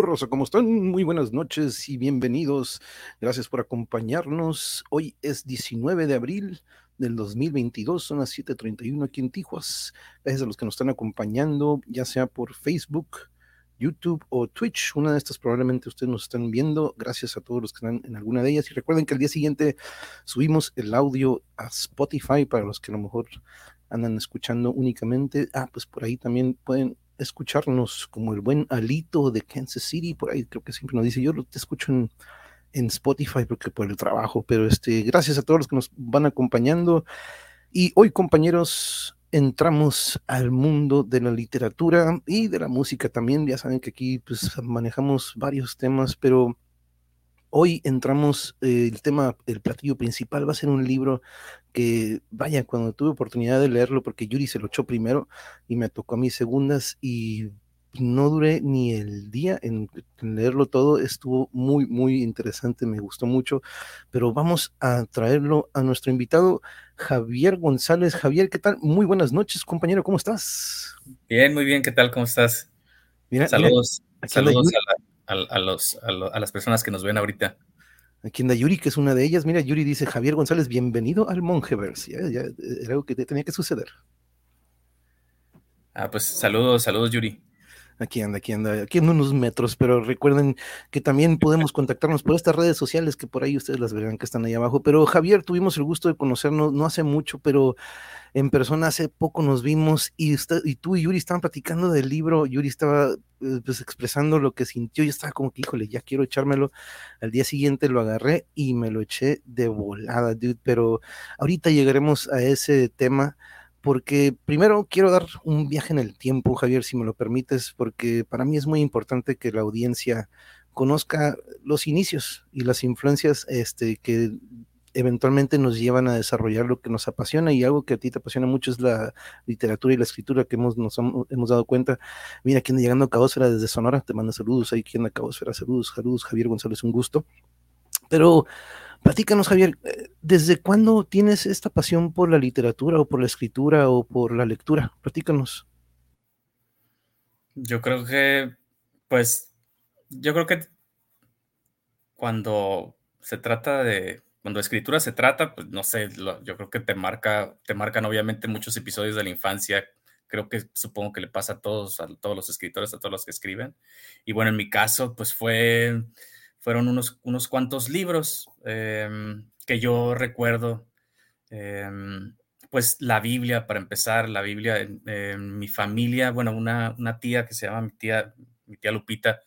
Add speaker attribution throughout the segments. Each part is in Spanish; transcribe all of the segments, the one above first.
Speaker 1: Rosa? ¿Cómo están? Muy buenas noches y bienvenidos. Gracias por acompañarnos. Hoy es 19 de abril del 2022, son las 7:31 aquí en Tijuas. Gracias a los que nos están acompañando, ya sea por Facebook, YouTube o Twitch. Una de estas probablemente ustedes nos están viendo. Gracias a todos los que están en alguna de ellas. Y recuerden que al día siguiente subimos el audio a Spotify para los que a lo mejor andan escuchando únicamente. Ah, pues por ahí también pueden escucharnos como el buen Alito de Kansas City. Por ahí creo que siempre nos dice, yo te escucho en, en Spotify porque por el trabajo. Pero este, gracias a todos los que nos van acompañando. Y hoy, compañeros, entramos al mundo de la literatura y de la música también. Ya saben que aquí pues, manejamos varios temas, pero hoy entramos, eh, el tema, el platillo principal va a ser un libro que, vaya, cuando tuve oportunidad de leerlo, porque Yuri se lo echó primero y me tocó a mis segundas y no duré ni el día en, leerlo todo, estuvo muy, muy interesante, me gustó mucho, pero vamos a traerlo a nuestro invitado Javier González. Javier, ¿qué tal? Muy buenas noches, compañero, ¿cómo estás?
Speaker 2: Bien, muy bien, ¿qué tal? ¿Cómo estás? saludos saludos a, los, a, las personas que nos ven ahorita.
Speaker 1: Aquí anda Yuri, que es una de ellas. Mira, Yuri dice, Javier González, bienvenido al Mongeverse. Ya, ya, era algo que tenía que suceder.
Speaker 2: Ah, pues saludos, saludos, Yuri.
Speaker 1: Aquí anda, aquí anda, aquí en unos metros, pero recuerden que también podemos contactarnos por estas redes sociales que por ahí ustedes las verán que están ahí abajo. Pero Javier, tuvimos el gusto de conocernos no hace mucho, pero en persona hace poco nos vimos y, y tú y Yuri estaban platicando del libro. Yuri estaba eh, pues expresando lo que sintió. Yo estaba como que, híjole, ya quiero echármelo. Al día siguiente lo agarré y me lo eché de volada, dude. Pero ahorita llegaremos a ese tema porque primero quiero dar un viaje en el tiempo, Javier, si me lo permites, porque para mí es muy importante que la audiencia conozca los inicios y las influencias este, que eventualmente nos llevan a desarrollar lo que nos apasiona y algo que a ti te apasiona mucho es la literatura y la escritura que hemos, nos hemos dado cuenta. Mira, anda llegando a Cabosfera desde Sonora, te manda saludos, ahí quien a Cabosfera, saludos, saludos, Javier González, un gusto. Pero Platícanos, Javier, eh, ¿desde cuándo tienes esta pasión por la literatura o por la escritura o por la lectura? Platícanos.
Speaker 2: Yo creo que, pues, yo creo que cuando se trata de, cuando escritura se trata, pues no sé, yo creo que te marca, te marcan obviamente muchos episodios de la infancia. Creo que supongo que le pasa a todos, a todos los escritores, a todos los que escriben. Y bueno, en mi caso, pues fue fueron unos, unos cuantos libros em, que yo recuerdo. Em, pues la Biblia, para empezar, la Biblia en, mi familia, bueno, una, una, tía que se llama mi tía, mi tía Lupita,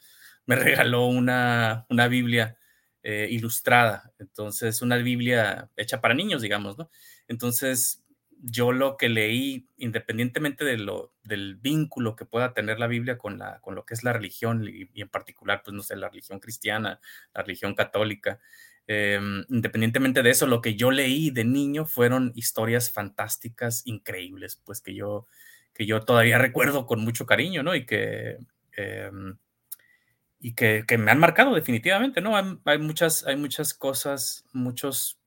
Speaker 2: me regaló una, una Biblia eh, ilustrada, entonces una Biblia hecha para niños, digamos, ¿no? Entonces yo lo que leí, independientemente de lo, del vínculo que pueda tener la Biblia con, la, con lo que es la religión y, en particular, pues no sé, la religión cristiana, la religión católica, em, independientemente de eso, lo que yo leí de niño fueron historias fantásticas, increíbles, pues que yo, que yo todavía recuerdo con mucho cariño, ¿no? Y que... Em, y que, que, me han marcado definitivamente, ¿no? Hay, muchas, hay muchas cosas, muchos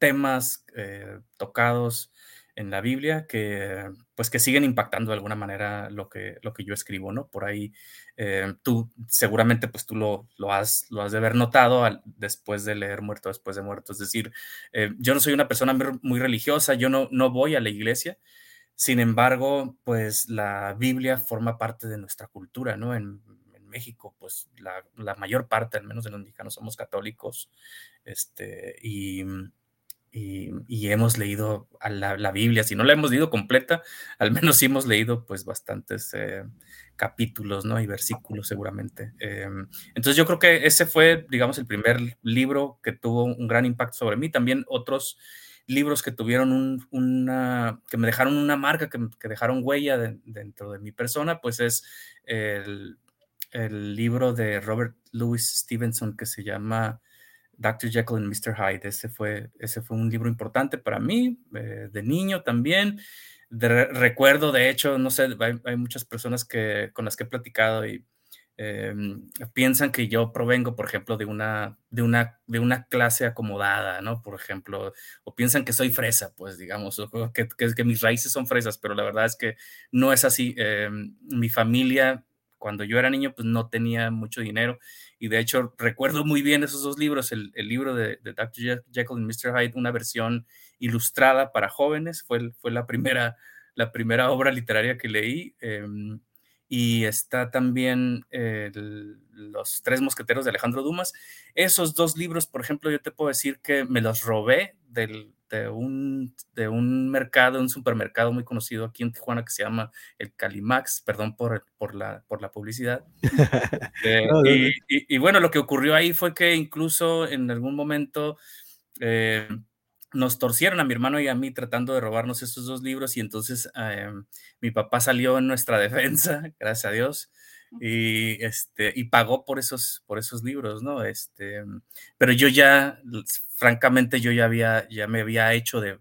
Speaker 2: temas eh, tocados, en la Biblia que pues que siguen impactando de alguna manera lo que, lo que yo escribo, ¿no? Por ahí eh, tú seguramente pues tú lo, lo, has, lo has de haber notado después de leer Muerto después de Muerto. Es decir, eh, yo no soy una persona muy religiosa, yo no, no voy a la iglesia, sin embargo, pues la Biblia forma parte de nuestra cultura, ¿no? En, México, pues la, la, mayor parte, al menos de los mexicanos, somos católicos, este, y y, hemos leído a la, Biblia. Si no la hemos leído completa, al menos sí hemos leído pues bastantes eh, capítulos, ¿no? Y versículos seguramente. Em, entonces yo creo que ese fue, digamos, el primer libro que tuvo un gran impacto sobre mí. También otros libros que tuvieron una, que me dejaron una marca, que, dejaron huella dentro de mi persona, pues es el, el libro de Robert Louis Stevenson que se llama Dr. Jekyll and Mr. Hyde. Ese fue, ese fue un libro importante para mí, eh, de niño también. recuerdo, de hecho, no sé, hay, muchas personas que, con las que he platicado y em, piensan que yo provengo, por ejemplo, de una, de, una, de una clase acomodada, ¿no? Por ejemplo, o piensan que soy fresa, pues digamos, o que, que, que mis raíces son fresas, pero la verdad es que no es así. Em, mi familia cuando yo era niño, pues no tenía mucho dinero. Y de hecho, recuerdo muy bien esos dos libros, el, libro de, Dr. Jekyll y Mr. Hyde, una versión ilustrada para jóvenes, fue, fue la, primera, la primera obra literaria que leí. Em, y está también Los Tres Mosqueteros de Alejandro Dumas. Esos dos libros, por ejemplo, yo te puedo decir que me los robé del, de, un, de un mercado, un supermercado muy conocido aquí en Tijuana que se llama el Calimax, perdón por, por, la, por la publicidad. Eh, y, bueno, lo que ocurrió ahí fue que incluso en algún momento... Eh, nos torcieron a mi hermano y a mí tratando de robarnos esos dos libros y entonces eh, mi papá salió en nuestra defensa, gracias a Dios, y, este, y pagó por esos, por esos libros, ¿no? Este, pero yo ya, francamente, yo ya, había, ya me había hecho de,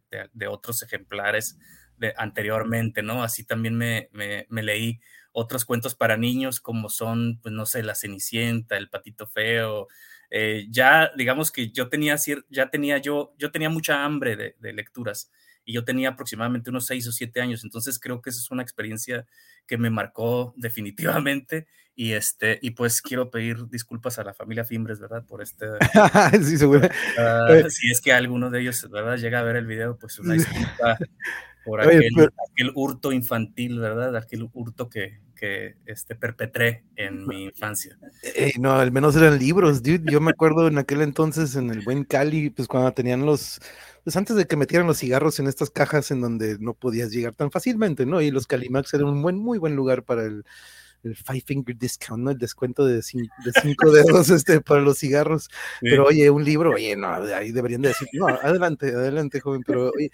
Speaker 2: otros ejemplares de, anteriormente, ¿no? Así también me, me, me leí otros cuentos para niños como son, pues no sé, La Cenicienta, El Patito Feo, eh, ya digamos que yo tenía, ya tenía yo, yo tenía mucha hambre de, lecturas y yo tenía aproximadamente unos seis o siete años, entonces creo que esa es una experiencia que me marcó definitivamente y este y pues quiero pedir disculpas a la familia Fimbres, ¿verdad? Por este sí, seguro. Eh. si es que alguno de ellos, ¿verdad? Llega a ver el video, pues una disculpa por aquel, aquel hurto infantil, ¿verdad? Aquel hurto que, que este, perpetré en mi infancia.
Speaker 1: no, al menos eran libros, dude. Yo me acuerdo en aquel entonces en el buen Cali, pues cuando tenían los, pues antes de que metieran los cigarros en estas cajas en donde no podías llegar tan fácilmente, ¿no? Y los Calimax eran un buen, muy buen lugar para el, el Five Finger Discount, ¿no? El descuento de, de cinco dedos este, para los cigarros. Pero oye, un libro, oye, no, ahí deberían de decir, no, adelante, adelante, joven, pero oye,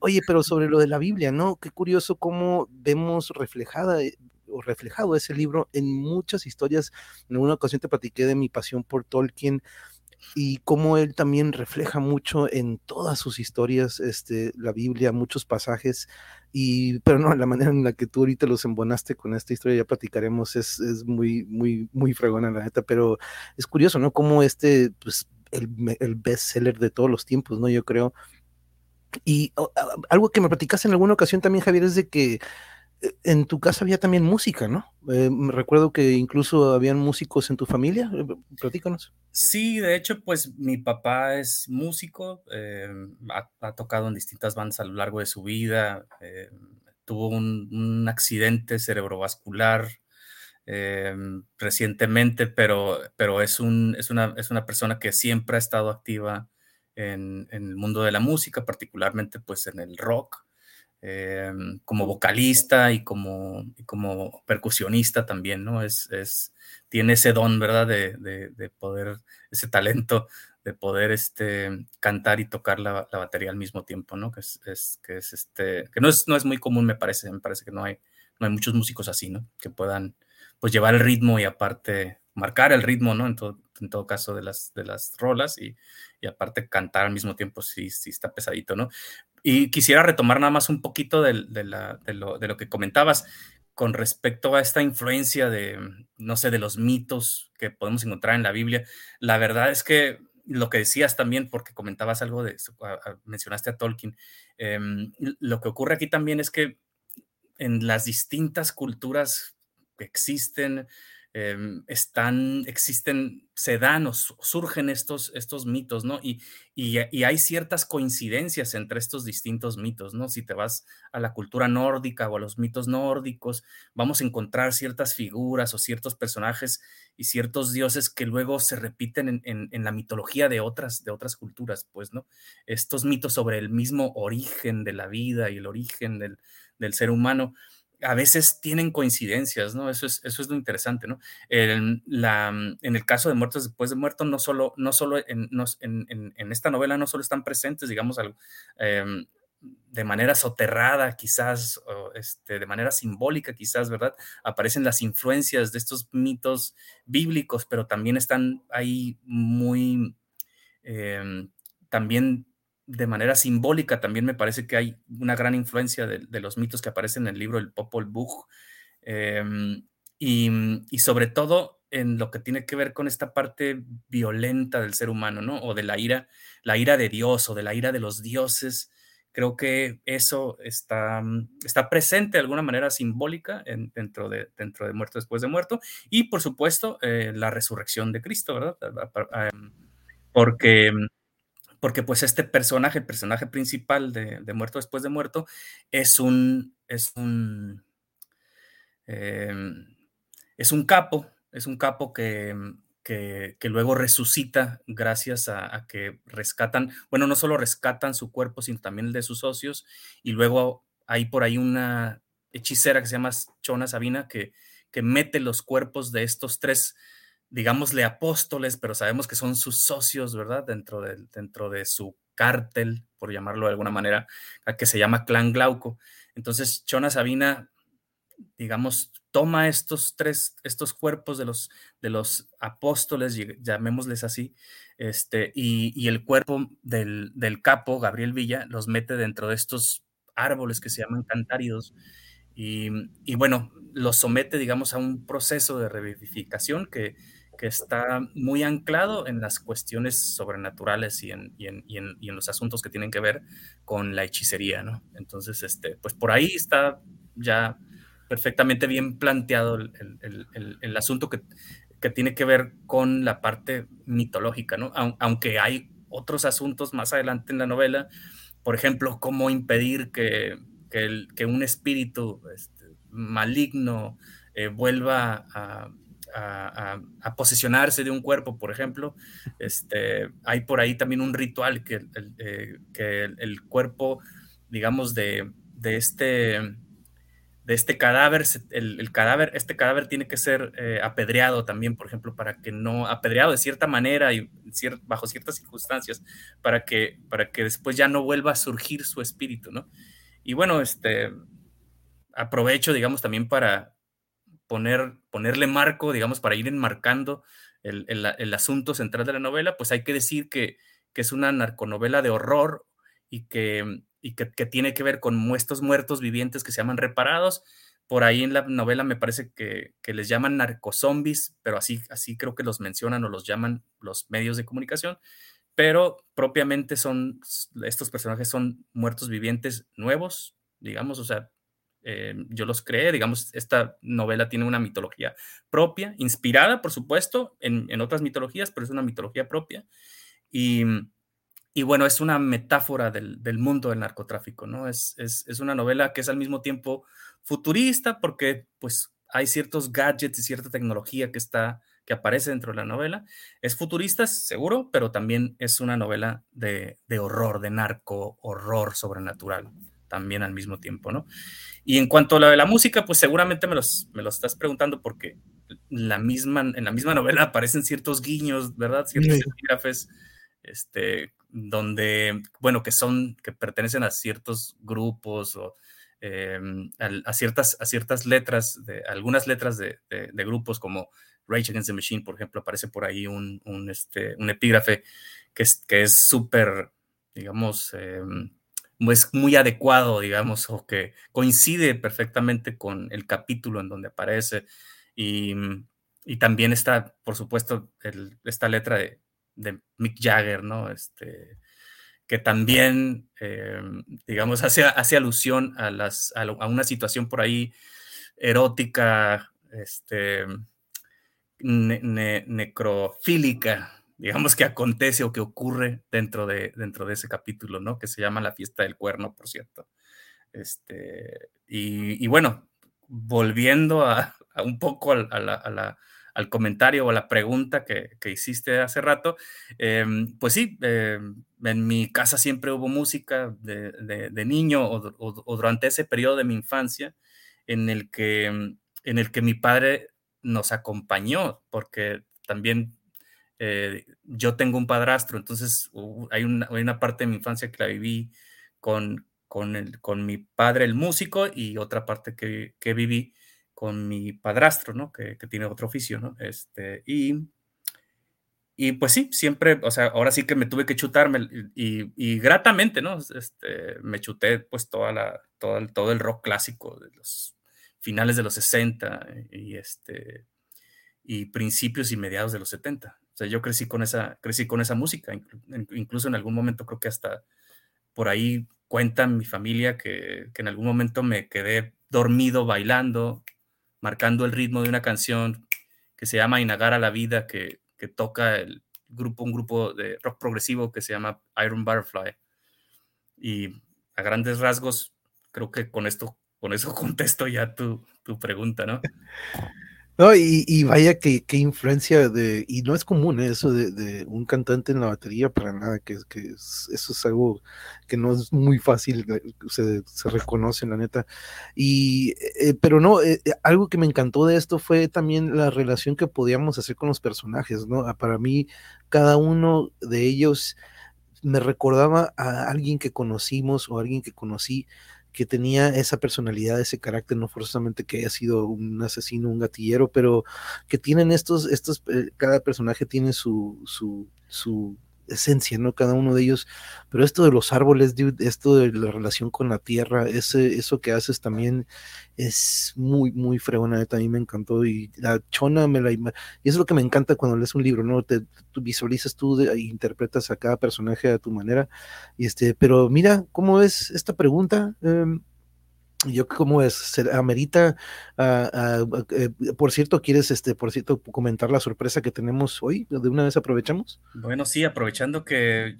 Speaker 1: oye, pero sobre lo de la Biblia, ¿no? Qué curioso cómo vemos reflejada eh, reflejado ese libro en muchas historias. En una ocasión te platiqué de mi pasión por Tolkien y cómo él también refleja mucho en todas sus historias, este, la Biblia, muchos pasajes, y, pero no, la manera en la que tú ahorita los embonaste con esta historia, ya platicaremos, es, es muy, muy, muy fregona la neta, pero es curioso, ¿no? Cómo este, pues, el, el bestseller de todos los tiempos, ¿no? Yo creo. Y algo que me platicaste en alguna ocasión también, Javier, es de que en tu casa había también música, ¿no? Eh, recuerdo que incluso habían músicos en tu familia. Eh, platícanos.
Speaker 2: Sí, de hecho, pues mi papá es músico, ha, tocado en distintas bandas a lo largo de su vida, tuvo un, accidente cerebrovascular recientemente, pero, pero es, un, es, una, es una persona que siempre ha estado activa en, en el mundo de la música, particularmente pues en el rock. Eh, como vocalista y como, como percusionista también, ¿no? Es, es, tiene ese don, ¿verdad? De, de, poder, ese talento de poder este, cantar y tocar la, la batería al mismo tiempo, ¿no? Que es, que es este, que no es, no es muy común, me parece, me parece que no hay, no hay muchos músicos así, ¿no? Que puedan, pues, llevar el ritmo y aparte marcar el ritmo, ¿no? En todo, en todo caso de las, de las rolas y, y aparte cantar al mismo tiempo si, si está pesadito, ¿no? Y quisiera retomar nada más un poquito de, lo, que comentabas con respecto a esta influencia de, no sé, de los mitos que podemos encontrar en la Biblia. La verdad es que lo que decías también, porque comentabas algo de, mencionaste a Tolkien, em, lo que ocurre aquí también es que en las distintas culturas que existen, Em, están, existen, se dan o surgen estos, estos mitos, ¿no? Y, y, hay ciertas coincidencias entre estos distintos mitos, ¿no? Si te vas a la cultura nórdica o a los mitos nórdicos, vamos a encontrar ciertas figuras o ciertos personajes y ciertos dioses que luego se repiten en, en, la mitología de otras, de otras culturas, pues, ¿no? Estos mitos sobre el mismo origen de la vida y el origen del, del ser humano a veces tienen coincidencias, ¿no? Eso es, eso es lo interesante, ¿no? En, la, en el caso de Muertos después de Muertos, no solo, no solo en, en, en esta novela no solo están presentes, digamos, em, de manera soterrada, quizás, este, de manera simbólica, quizás, ¿verdad? Aparecen las influencias de estos mitos bíblicos, pero también están ahí muy, em, también de manera simbólica también me parece que hay una gran influencia de, los mitos que aparecen en el libro El Popol Vuh. Em, y, sobre todo en lo que tiene que ver con esta parte violenta del ser humano, ¿no? O de la ira, la ira de Dios o de la ira de los dioses creo que eso está, está presente de alguna manera simbólica dentro, de, dentro de Muerto después de Muerto. Y por supuesto, eh, la resurrección de Cristo, ¿verdad? Porque porque pues este personaje, el personaje principal de, Muerto después de Muerto, es un, es un, em, es un capo, es un capo que, que, luego resucita gracias a, que rescatan, bueno, no solo rescatan su cuerpo, sino también el de sus socios, y luego hay por ahí una hechicera que se llama Chona Sabina que, que mete los cuerpos de estos tres digámosle apóstoles, pero sabemos que son sus socios, ¿verdad? Dentro de, dentro de su cártel, por llamarlo de alguna manera, que se llama Clan Glauco. Entonces, Chona Sabina, digamos, toma estos tres, estos cuerpos de los, de los apóstoles, llamémosles así, este, y, el cuerpo del, del, capo, Gabriel Villa, los mete dentro de estos árboles que se llaman cantáridos. Y, y bueno, los somete, digamos, a un proceso de revivificación que, que está muy anclado en las cuestiones sobrenaturales y en, y, en, y, en, y en, los asuntos que tienen que ver con la hechicería, ¿no? Entonces, este, pues por ahí está ya perfectamente bien planteado el, el, el, asunto que, que, tiene que ver con la parte mitológica, ¿no? Aunque hay otros asuntos más adelante en la novela, por ejemplo, cómo impedir que, que, un espíritu este, maligno eh, vuelva a a, posesionarse de un cuerpo, por ejemplo. Este, hay por ahí también un ritual que el, eh, que el, cuerpo, digamos, de, de, este, de este cadáver, el, cadáver, este cadáver tiene que ser eh, apedreado también, por ejemplo, para que no, apedreado de cierta manera y bajo ciertas circunstancias, para que, para que después ya no vuelva a surgir su espíritu, ¿no? Y bueno, este, aprovecho, digamos, también para, poner, ponerle marco, digamos, para ir enmarcando el, el, asunto central de la novela, pues hay que decir que, que es una narconovela de horror y que, y que, tiene que ver con estos muertos vivientes que se llaman reparados. Por ahí en la novela me parece que, que les llaman narcozombies, pero así, así creo que los mencionan o los llaman los medios de comunicación pero propiamente son, estos personajes son muertos vivientes nuevos, digamos, o sea, eh, yo los creé, digamos, esta novela tiene una mitología propia, inspirada, por supuesto, en, otras mitologías, pero es una mitología propia. Y, y bueno, es una metáfora del, del, mundo del narcotráfico, ¿no? Es, es, es, una novela que es al mismo tiempo futurista porque pues hay ciertos gadgets y cierta tecnología que está que aparece dentro de la novela. Es futurista, seguro, pero también es una novela de, de horror, de narco, horror sobrenatural también al mismo tiempo, ¿no? Y en cuanto a lo de la música, pues seguramente me los, me los estás preguntando porque la misma, en la misma novela aparecen ciertos guiños, ¿verdad? Ciertos epígrafes, este, donde, bueno, que son, que pertenecen a ciertos grupos o em, a, ciertas, a ciertas letras, de, algunas letras de, de, grupos como Rage Against the Machine, por ejemplo, aparece por ahí un, un, este, un epígrafe que es que es súper, digamos, eh, es muy adecuado, digamos, o que coincide perfectamente con el capítulo en donde aparece. Y, y también está, por supuesto, esta letra de, de, Mick Jagger, ¿no? Este, que también, eh, digamos, hace, hace alusión a, las, a, una situación por ahí erótica, este, ne, ne, necrofílica, digamos que acontece o que ocurre dentro de, dentro de ese capítulo, ¿no? Que se llama La fiesta del cuerno, por cierto. Este, y, bueno, volviendo a, un poco al comentario o a la pregunta que, hiciste hace rato, em, pues sí, em, en mi casa siempre hubo música de, niño o, o, durante ese periodo de mi infancia en el que, en el que mi padre nos acompañó, porque también eh, yo tengo un padrastro, entonces hay, una, parte de mi infancia que la viví con, con, el, con mi padre, el músico, y otra parte que, viví con mi padrastro, ¿no? Que, que, tiene otro oficio, ¿no? Este, y, y pues sí, siempre, o sea, ahora sí que me tuve que chutarme y, y gratamente, ¿no? Este, me chuté pues toda la, todo, el, todo el rock clásico de los finales de los 60 y, este, y principios y mediados de los 70. O sea, yo crecí con esa, crecí con esa música, incluso en algún momento creo que hasta por ahí cuenta mi familia que, que en algún momento me quedé dormido bailando, marcando el ritmo de una canción que se llama Inagara la vida, que, que toca el grupo, un grupo de rock progresivo que se llama Iron Butterfly. Y a grandes rasgos, creo que con esto, con eso contesto ya tu, tu pregunta, ¿no?
Speaker 1: No, y, vaya que, influencia de, y no es común ¿eh? eso de, un cantante en la batería para nada, que, que eso es algo que no es muy fácil, se, se reconoce la neta. Y, eh, pero no, eh, algo que me encantó de esto fue también la relación que podíamos hacer con los personajes, ¿no? Ah, para mí, cada uno de ellos me recordaba a alguien que conocimos o alguien que conocí que tenía esa personalidad, ese carácter, no forzosamente que haya sido un asesino, un gatillero, pero que tienen estos, estos, eh, cada personaje tiene su, su, su esencia, ¿no? Cada uno de ellos. Pero esto de los árboles, esto de la relación con la tierra, ese, eso que haces también es muy, muy fregona, a mí me encantó. Y la chona me la... Y eso es lo que me encanta cuando lees un libro, ¿no? Te, tú visualizas tú e interpretas a cada personaje a tu manera. Y este, pero mira, ¿cómo es esta pregunta? Em, yo cómo es, se amerita, ah, ah, eh, por cierto, ¿quieres, este, por cierto, comentar la sorpresa que tenemos hoy? ¿De una vez aprovechamos?
Speaker 2: Bueno, sí, aprovechando que...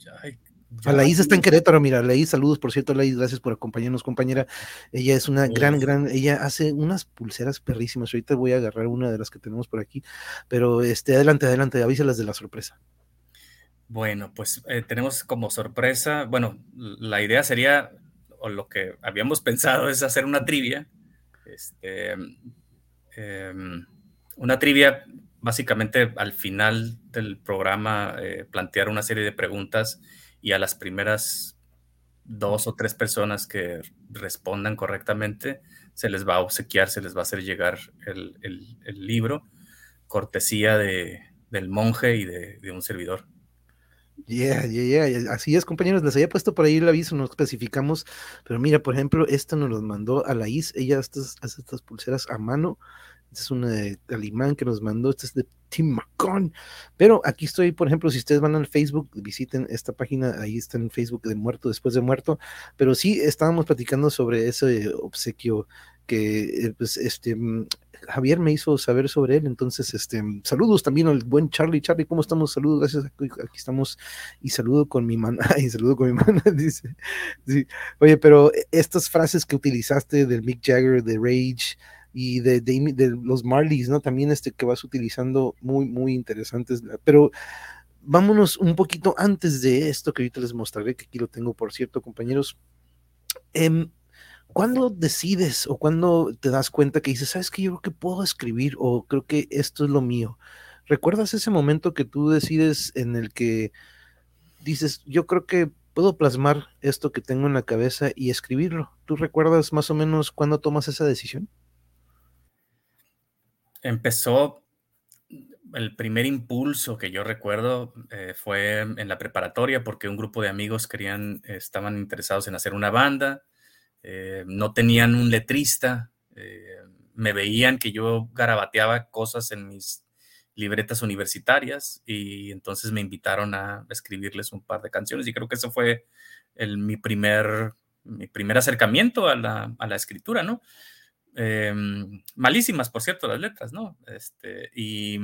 Speaker 1: A la Is está en Querétaro, mira, Laís, saludos, por cierto, Laís, gracias por acompañarnos, compañera. Ella es una gran, gran, ella hace unas pulseras perrísimas. Ahorita voy a agarrar una de las que tenemos por aquí, pero este, adelante, adelante, avísalas de la sorpresa.
Speaker 2: Bueno, pues eh, tenemos como sorpresa, bueno, la idea sería o lo que habíamos pensado es hacer una trivia. Este, em, una trivia, básicamente al final del programa, eh, plantear una serie de preguntas y a las primeras dos o tres personas que respondan correctamente, se les va a obsequiar, se les va a hacer llegar el, libro, cortesía de, del monje y de un servidor.
Speaker 1: Yeah, yeah, yeah. Así es, compañeros. Les había puesto por ahí el aviso, no especificamos. Pero mira, por ejemplo, esta nos los mandó a la IS. Ella hace estas pulseras a mano. Este es una de alemán que nos mandó. Este es de Tim Macon. Pero aquí estoy, por ejemplo, si ustedes van al Facebook, visiten esta página. Ahí está en Facebook de Muerto después de Muerto. Pero sí, estábamos platicando sobre ese obsequio que, eh, pues, este, mm, Javier me hizo saber sobre él, entonces, este, saludos también al buen Charlie. Charlie, ¿cómo estamos? Saludos, gracias. Aquí, estamos y saludo con mi mano, y saludo con mi mano, dice. Oye, pero estas frases que utilizaste del Mick Jagger, de Rage y de, de, los Marleys, ¿no? También este que vas utilizando muy, muy interesantes, pero vámonos un poquito antes de esto que ahorita les mostraré, que aquí lo tengo, por cierto, compañeros. Eh, ¿Cuándo decides o cuándo te das cuenta que dices, sabes que yo creo que puedo escribir o creo que esto es lo mío? ¿Recuerdas ese momento que tú decides en el que dices, yo creo que puedo plasmar esto que tengo en la cabeza y escribirlo? ¿Tú recuerdas más o menos cuándo tomas esa decisión?
Speaker 2: Empezó el primer impulso que yo recuerdo eh, fue en la preparatoria porque un grupo de amigos querían, estaban interesados en hacer una banda eh, no tenían un letrista, eh, me veían que yo garabateaba cosas en mis libretas universitarias y entonces me invitaron a escribirles un par de canciones y creo que eso fue el, mi, primer, mi primer acercamiento a la, a la escritura, ¿no? Eh, malísimas, por cierto, las letras, ¿no? Este, y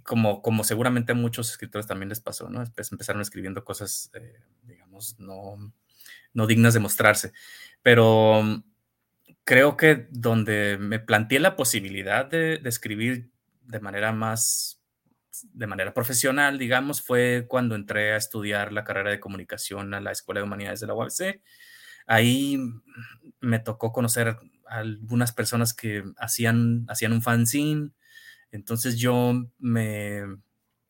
Speaker 2: como, como seguramente a muchos escritores también les pasó, ¿no? Empezaron escribiendo cosas, digamos, no, no dignas de mostrarse. Pero mm, creo que donde me planteé la posibilidad de, escribir de manera más, de manera profesional, digamos, fue cuando entré a estudiar la carrera de comunicación a la Escuela de Humanidades de la UABC. Ahí me tocó conocer algunas personas que hacían, hacían un fanzine. Entonces yo me,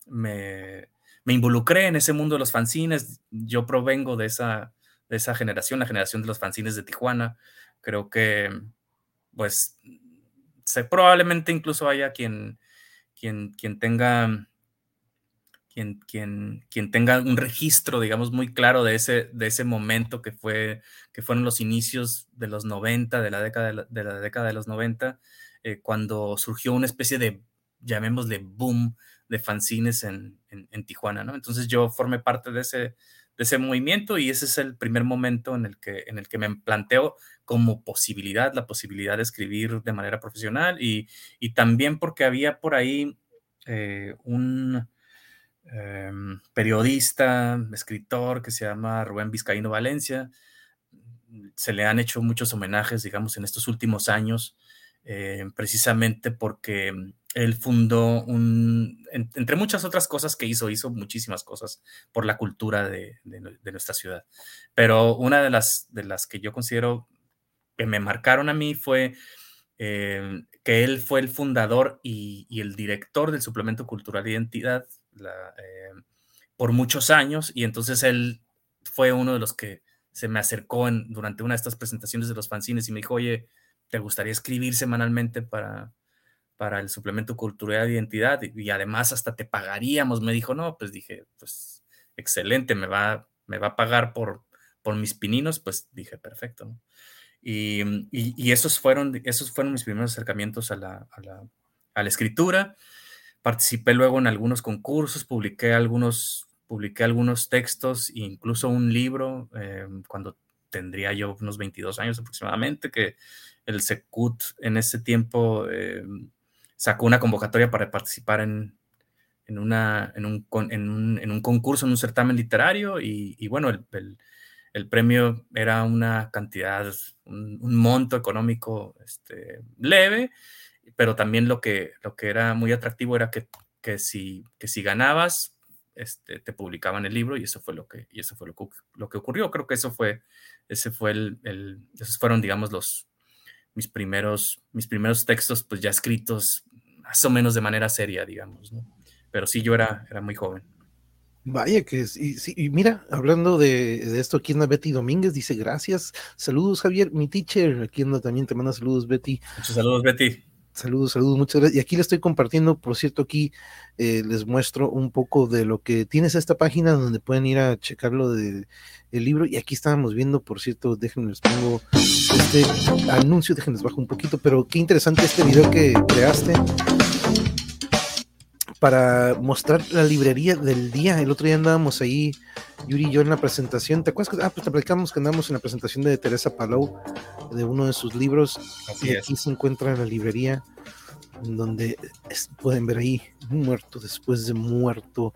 Speaker 2: me, me involucré en ese mundo de los fanzines. Yo provengo de esa, de esa generación, la generación de los fanzines de Tijuana. Creo que, pues, se, probablemente incluso haya quien, quien, quien tenga... Quien, quien, quien, tenga un registro, digamos, muy claro de ese, de ese momento que, fue, que fueron los inicios de los 90, de la década de la, década de los 90, eh, cuando surgió una especie de, llamémosle, boom de fanzines en, en, en, Tijuana, ¿no? Entonces yo formé parte de ese, de ese movimiento y ese es el primer momento en el que, en el que me planteo como posibilidad, la posibilidad de escribir de manera profesional y, también porque había por ahí eh, un em, periodista, escritor que se llama Rubén Vizcaíno Valencia. Se le han hecho muchos homenajes, digamos, en estos últimos años, eh, precisamente porque él fundó un, entre muchas otras cosas que hizo, hizo muchísimas cosas por la cultura de, nuestra ciudad. Pero una de las, de las que yo considero que me marcaron a mí fue eh, que él fue el fundador y, el director del suplemento cultural de eh, por muchos años y entonces él fue uno de los que se me acercó durante una de estas presentaciones de los fanzines y me dijo, oye, ¿te gustaría escribir semanalmente para, para el suplemento cultural de identidad y, además hasta te pagaríamos. Me dijo, no, pues dije, pues excelente, me va, me va a pagar por, por mis pininos, pues dije, perfecto. Y, esos, fueron, esos fueron mis primeros acercamientos a la, a la, escritura. Participé luego en algunos concursos, publiqué algunos, publiqué algunos textos, incluso un libro eh, cuando tendría yo unos 22 años aproximadamente, que el Secut en ese tiempo eh, sacó una convocatoria para participar en, en, una, en, un, en, un, en un, concurso, en un certamen literario y, bueno, el, el, premio era una cantidad, un, monto económico este, leve, pero también lo que, lo que era muy atractivo era que, que, si, que si ganabas, este, te publicaban el libro y eso fue lo que, y eso fue lo que, lo que ocurrió. Creo que eso fue, ese fue el, el, esos fueron, digamos, los, mis primeros, mis primeros textos, pues ya escritos más o menos de manera seria, digamos, ¿no? Pero sí, yo era, era muy joven.
Speaker 1: Vaya que sí, sí, y mira, hablando de, esto, aquí anda Betty Domínguez, dice gracias, saludos Javier, mi teacher, aquí anda también te manda saludos Betty.
Speaker 2: Muchos saludos Betty.
Speaker 1: Saludos, saludos, muchas gracias. Y aquí le estoy compartiendo, por cierto, aquí eh, les muestro un poco de lo que tienes esta página donde pueden ir a checarlo de el libro. Y aquí estábamos viendo, por cierto, déjenme les pongo este anuncio, déjenles bajo un poquito, pero qué interesante este video que creaste para mostrar la librería del día. El otro día andábamos ahí, Yuri y yo en la presentación. ¿Te acuerdas que ah, pues te platicamos que andamos en la presentación de Teresa Palau, de uno de sus libros? y aquí se encuentra en la librería, donde pueden ver ahí, muerto después de muerto.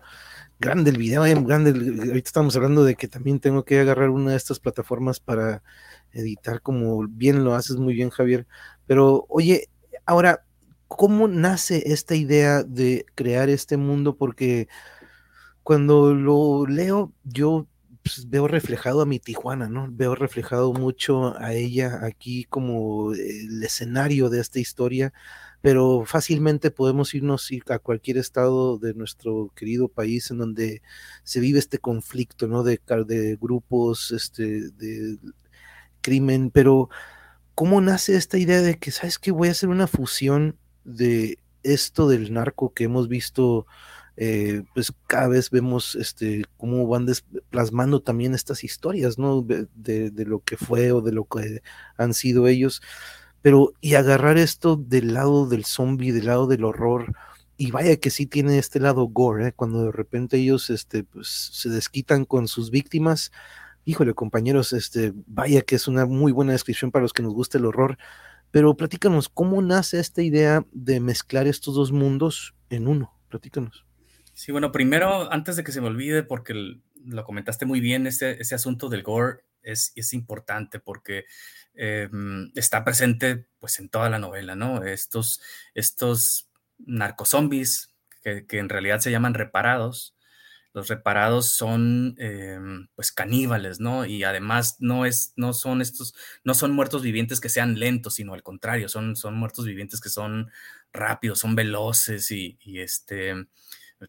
Speaker 1: Grande el video, eh, grande. ahorita estamos hablando de que también tengo que agarrar una de estas plataformas para editar, como bien lo haces muy bien, Javier. Pero oye, ahora ¿Cómo nace esta idea de crear este mundo? Porque cuando lo leo, yo pues, veo reflejado a mi Tijuana, ¿no? Veo reflejado mucho a ella aquí como el escenario de esta historia, pero fácilmente podemos irnos a cualquier estado de nuestro querido país en donde se vive este conflicto, ¿no? De, de grupos, este, de crimen, pero ¿cómo nace esta idea de que, ¿sabes qué? Voy a hacer una fusión de esto del narco que hemos visto, eh, pues cada vez vemos este, cómo van plasmando también estas historias, ¿no? De, de, lo que fue o de lo que han sido ellos. Pero, y agarrar esto del lado del zombie, del lado del horror, y vaya que sí tiene este lado gore, ¿eh? cuando de repente ellos este, pues, se desquitan con sus víctimas. Híjole, compañeros, este, vaya que es una muy buena descripción para los que nos gusta el horror pero platícanos, ¿cómo nace esta idea de mezclar estos dos mundos en uno? Platícanos.
Speaker 2: Sí, bueno, primero, antes de que se me olvide, porque lo comentaste muy bien, ese, ese asunto del gore es, es importante porque em, está presente pues en toda la novela, ¿no? Estos, estos narcozombies que, que en realidad se llaman reparados, los reparados son em, pues caníbales, ¿no? Y además no es, no son estos, no son muertos vivientes que sean lentos, sino al contrario, son, son muertos vivientes que son rápidos, son veloces y, este,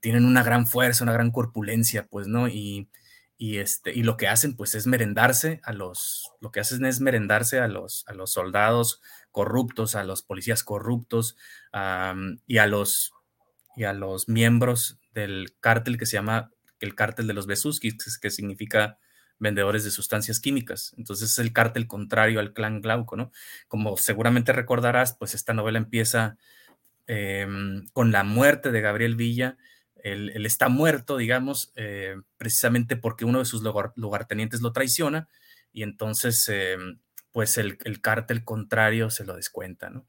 Speaker 2: tienen una gran fuerza, una gran corpulencia, pues, ¿no? Y, este, y lo que hacen, pues, es merendarse a los, lo que hacen es merendarse a los, a los soldados corruptos, a los policías corruptos y a los, y a los miembros del cártel que se llama el cártel de los Besuskis, que significa vendedores de sustancias químicas. Entonces es el cártel contrario al clan Glauco, ¿no? Como seguramente recordarás, pues esta novela empieza em, con la muerte de Gabriel Villa él, está muerto, digamos, eh, precisamente porque uno de sus lugartenientes lo traiciona y entonces, em, pues el, el, cártel contrario se lo descuenta, ¿no?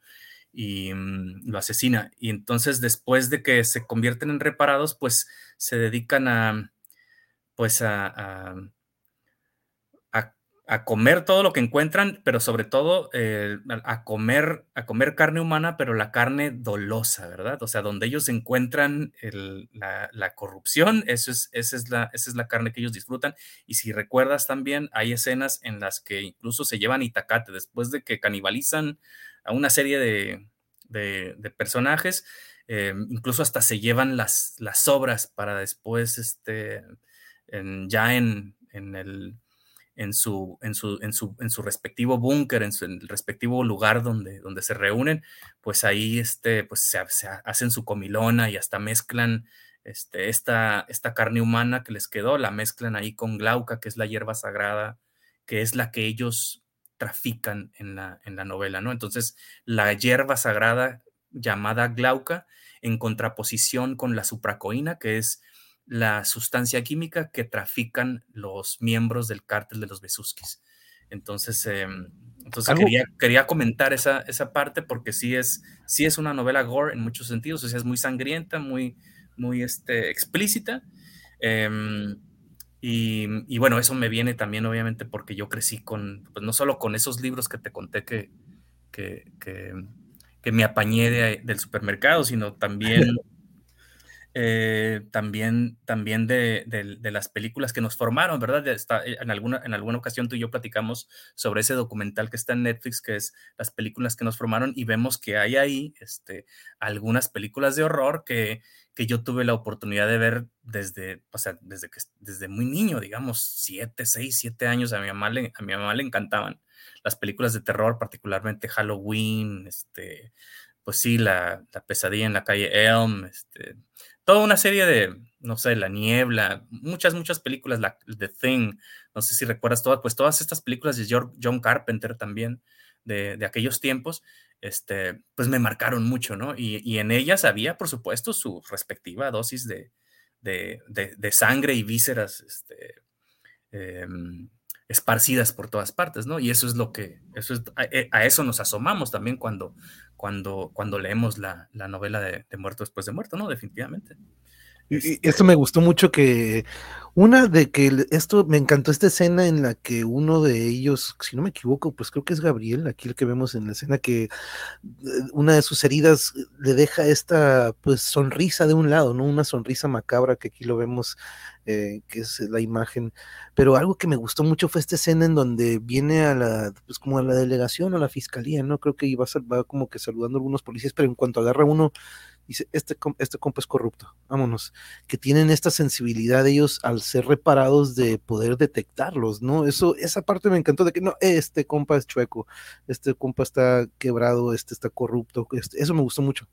Speaker 2: Y mm, lo asesina. Y entonces, después de que se convierten en reparados, pues se dedican a, pues a a comer todo lo que encuentran, pero sobre todo eh, a, comer, a comer carne humana, pero la carne dolosa, ¿verdad? O sea, donde ellos encuentran la, corrupción, eso es, esa, es la, esa es la carne que ellos disfrutan. Y si recuerdas también, hay escenas en las que incluso se llevan itacate después de que canibalizan a una serie de, personajes, eh, incluso hasta se llevan las, las sobras para después, este, ya en, en el en su, en su, en su, en su respectivo búnker, en, su, el respectivo lugar donde, donde se reúnen, pues ahí este, pues se, hacen su comilona y hasta mezclan este, esta, esta carne humana que les quedó, la mezclan ahí con glauca, que es la hierba sagrada, que es la que ellos trafican en la, en la novela, ¿no? Entonces, la hierba sagrada llamada glauca, en contraposición con la supracoína, que es la sustancia química que trafican los miembros del cártel de los Besuskis. Entonces, em, entonces quería, quería, comentar esa, esa parte porque sí es, sí es una novela gore en muchos sentidos, o sea, es muy sangrienta, muy, muy este, explícita. Em, y, bueno, eso me viene también obviamente porque yo crecí con, pues no solo con esos libros que te conté que, que, que, me apañé del supermercado, sino también Eh, también, también de, las películas que nos formaron, ¿verdad? Está, eh, en, alguna, en alguna ocasión tú y yo platicamos sobre ese documental que está en Netflix, que es las películas que nos formaron, y vemos que hay ahí este, algunas películas de horror que, que yo tuve la oportunidad de ver desde, desde, que, desde muy niño, digamos, siete, seis, siete años, a mi mamá le, a mi mamá le encantaban las películas de terror, particularmente Halloween, este, pues sí, la, la pesadilla en la calle Elm, este, toda una serie de, no sé, La Niebla, muchas, muchas películas, la, The Thing, no sé si recuerdas todas, pues todas estas películas de John Carpenter también, de, aquellos tiempos, este, pues me marcaron mucho, ¿no? Y, en ellas había, por supuesto, su respectiva dosis de, de, sangre y vísceras, este, em, esparcidas por todas partes, ¿no? Y eso es lo que, eso es, a, eso nos asomamos también cuando, cuando, cuando leemos la, la novela de, de, Muerto después de Muerto, ¿no? Definitivamente.
Speaker 1: Y, este esto me gustó mucho que una de que esto me encantó esta escena en la que uno de ellos, si no me equivoco, pues creo que es Gabriel, aquí el que vemos en la escena que eh, una de sus heridas le deja esta pues sonrisa de un lado, ¿no? Una sonrisa macabra que aquí lo vemos eh, que es la imagen. Pero algo que me gustó mucho fue esta escena en donde viene a la, pues como a la delegación, a la fiscalía, ¿no? Creo que iba va como que saludando a algunos policías, pero en cuanto agarra uno, dice, este, este compa es corrupto, vámonos. Que tienen esta sensibilidad ellos al ser reparados de poder detectarlos, ¿no? Eso, esa parte me encantó de que no, este compa es chueco, este compa está quebrado, este está corrupto, este, eso me gustó mucho.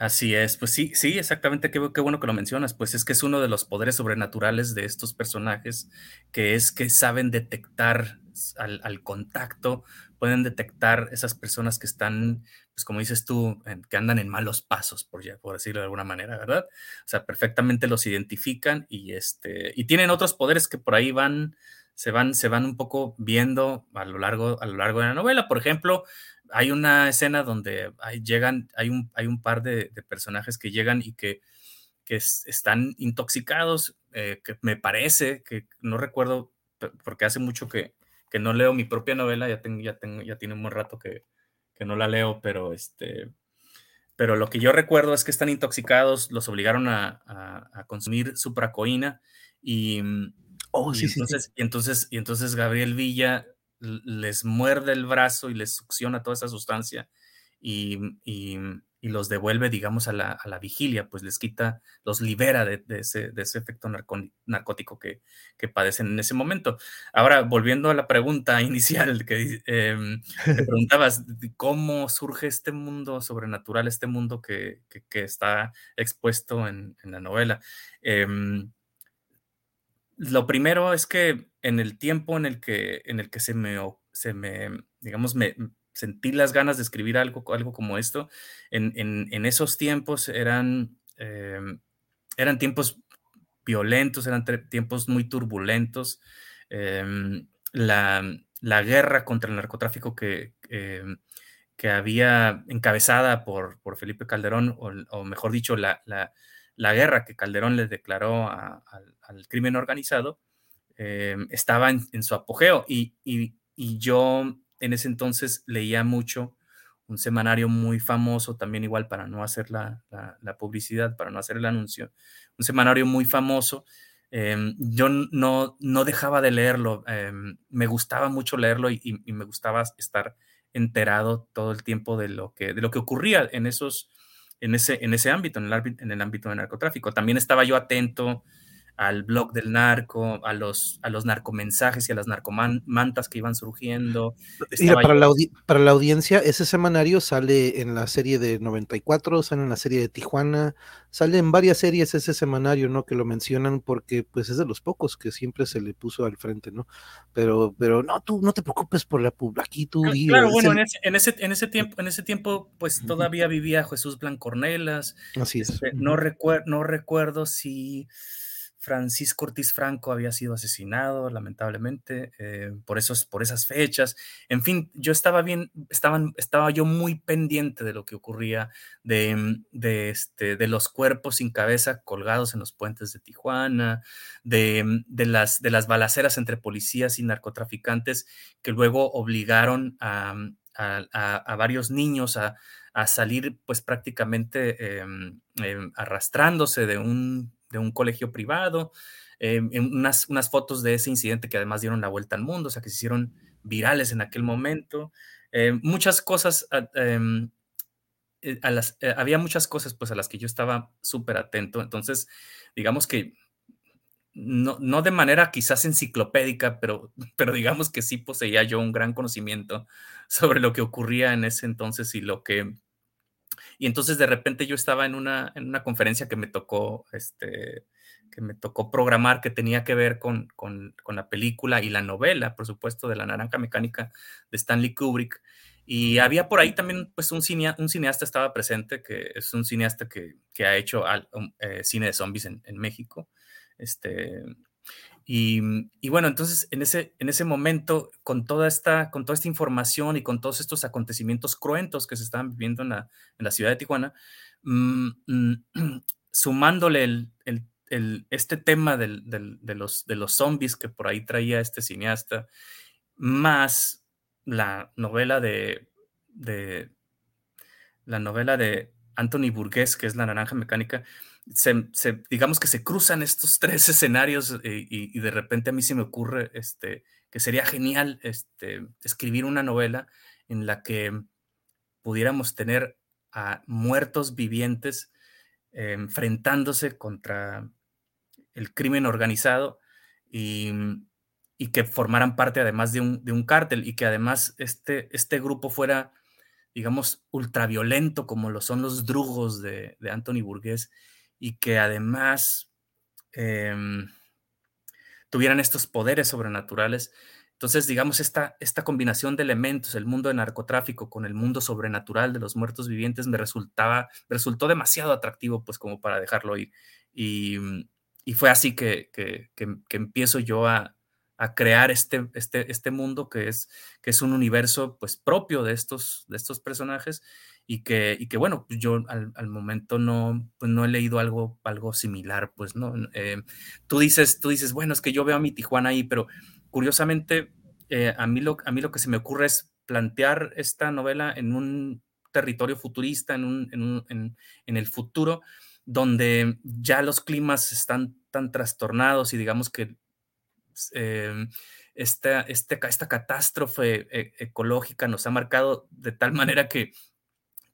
Speaker 2: Así es, pues sí, sí, exactamente, qué, bueno que lo mencionas, pues es que es uno de los poderes sobrenaturales de estos personajes, que es que saben detectar al, contacto, pueden detectar esas personas que están, pues como dices tú, que andan en malos pasos, por, por decirlo de alguna manera, ¿verdad? O sea, perfectamente los identifican y, este, y tienen otros poderes que por ahí van, se van, se van un poco viendo a lo largo, a lo largo de la novela. Por ejemplo, hay una escena donde hay, llegan, hay un, hay un par de, personajes que llegan y que, que están intoxicados, eh, que me parece, que no recuerdo, porque hace mucho que, que no leo mi propia novela, ya, tengo, ya, tengo, ya tiene un buen rato que, que no la leo, pero este... Pero lo que yo recuerdo es que están intoxicados, los obligaron a, a, consumir supracoína y, oh, sí, entonces, y entonces, y entonces Gabriel Villa les muerde el brazo y les succiona toda esa sustancia y, los devuelve, digamos, a la, vigilia, pues les quita, los libera de, ese, efecto narcótico que, padecen en ese momento. Ahora, volviendo a la pregunta inicial que em, te preguntabas, ¿cómo surge este mundo sobrenatural, este mundo que, está expuesto en, la novela? Em, lo primero es que en el tiempo en el que, en el que se me, se me, digamos, me sentí las ganas de escribir algo, algo como esto, en, esos tiempos eran, em, eran tiempos violentos, eran tiempos muy turbulentos. Em, la, la, guerra contra el narcotráfico que, em, que había encabezada por, por Felipe Calderón, o, mejor dicho, la, la, la, guerra que Calderón le declaró al crimen organizado, em, estaba en, su apogeo. Y, y, yo en ese entonces leía mucho un semanario muy famoso, también igual para no hacer la, la publicidad, para no hacer el anuncio, un semanario muy famoso Em, yo no, no dejaba de leerlo, em, me gustaba mucho leerlo y, me gustaba estar enterado todo el tiempo de lo que, de lo que ocurría en, esos, en, ese, en ese ámbito, en el, en el ámbito del narcotráfico. También estaba yo atento al blog del narco, a los, a los narcomensajes y a las narcomantas que iban surgiendo.
Speaker 1: Mira, para, la para la audiencia, ese semanario sale en la serie de 94, sale en la serie de Tijuana, sale en varias series ese semanario, ¿no? Que lo mencionan porque pues es de los pocos que siempre se le puso al frente, ¿no? Pero, pero no, tú no te preocupes por la aquí tú.
Speaker 2: Claro, bueno, en, ese, en, ese, en, ese, tiempo, en ese tiempo, pues todavía vivía Jesús Blancornelas.
Speaker 1: Así es.
Speaker 2: Este, no, recuer no recuerdo si Francisco Ortiz Franco había sido asesinado, lamentablemente, eh, por, esos, por esas fechas. En fin, yo estaba bien, estaban, estaba yo muy pendiente de lo que ocurría, de, mm, de, este, de los cuerpos sin cabeza colgados en los puentes de Tijuana, de, mm, de, las, de las balaceras entre policías y narcotraficantes que luego obligaron a, mm, a, varios niños a, a, salir pues prácticamente em, em, arrastrándose de un de un colegio privado, em, unas, unas fotos de ese incidente que además dieron la vuelta al mundo, o sea, que se hicieron virales en aquel momento. Em, muchas cosas, em, eh, a las, eh, había muchas cosas pues a las que yo estaba súper atento, entonces digamos que no, no, de manera quizás enciclopédica, pero, pero digamos que sí poseía yo un gran conocimiento sobre lo que ocurría en ese entonces y lo que y entonces de repente yo estaba en una, en una conferencia que me tocó, este, que me tocó programar, que tenía que ver con, con, con la película y la novela, por supuesto, de La Naranja Mecánica de Stanley Kubrick. Y había por ahí también, pues, un, un cineasta estaba presente, que es un cineasta que, que ha hecho um, eh, cine de zombies en, en México. Este, y, bueno, entonces en ese, en ese momento, con toda, esta, con toda esta información y con todos estos acontecimientos cruentos que se estaban viviendo en la, en la ciudad de Tijuana, mm, mm, sumándole el, el, este tema de, los, de los zombies que por ahí traía este cineasta, más la novela de, de la novela de Anthony Burgess, que es La Naranja Mecánica, se, digamos que se cruzan estos tres escenarios eh, y, de repente a mí se me ocurre este, que sería genial este, escribir una novela en la que pudiéramos tener a muertos vivientes eh, enfrentándose contra el crimen organizado y, que formaran parte además de un, de un cártel y que además este, este grupo fuera, digamos, ultraviolento como lo son los drugos de, de Anthony Burgess y que además em, tuvieran estos poderes sobrenaturales. Entonces, digamos, esta, esta combinación de elementos, el mundo de narcotráfico con el mundo sobrenatural de los muertos vivientes, me resultaba, resultó demasiado atractivo, pues, como para dejarlo ir. Y, fue así que, que, empiezo yo a, a, crear este, este, este mundo que es, que es un universo, pues, propio de estos, de estos personajes y que, y que bueno, pues, yo al, al, momento no, pues no he leído algo, algo similar, pues, ¿no? Eh, tú, dices, tú dices, bueno, es que yo veo a mi Tijuana ahí, pero curiosamente eh, a, mí lo, a mí lo que se me ocurre es plantear esta novela en un territorio futurista, en, un, en, un, en, en el futuro, donde ya los climas están tan trastornados y digamos que eh, esta, este, esta catástrofe ecológica nos ha marcado de tal manera que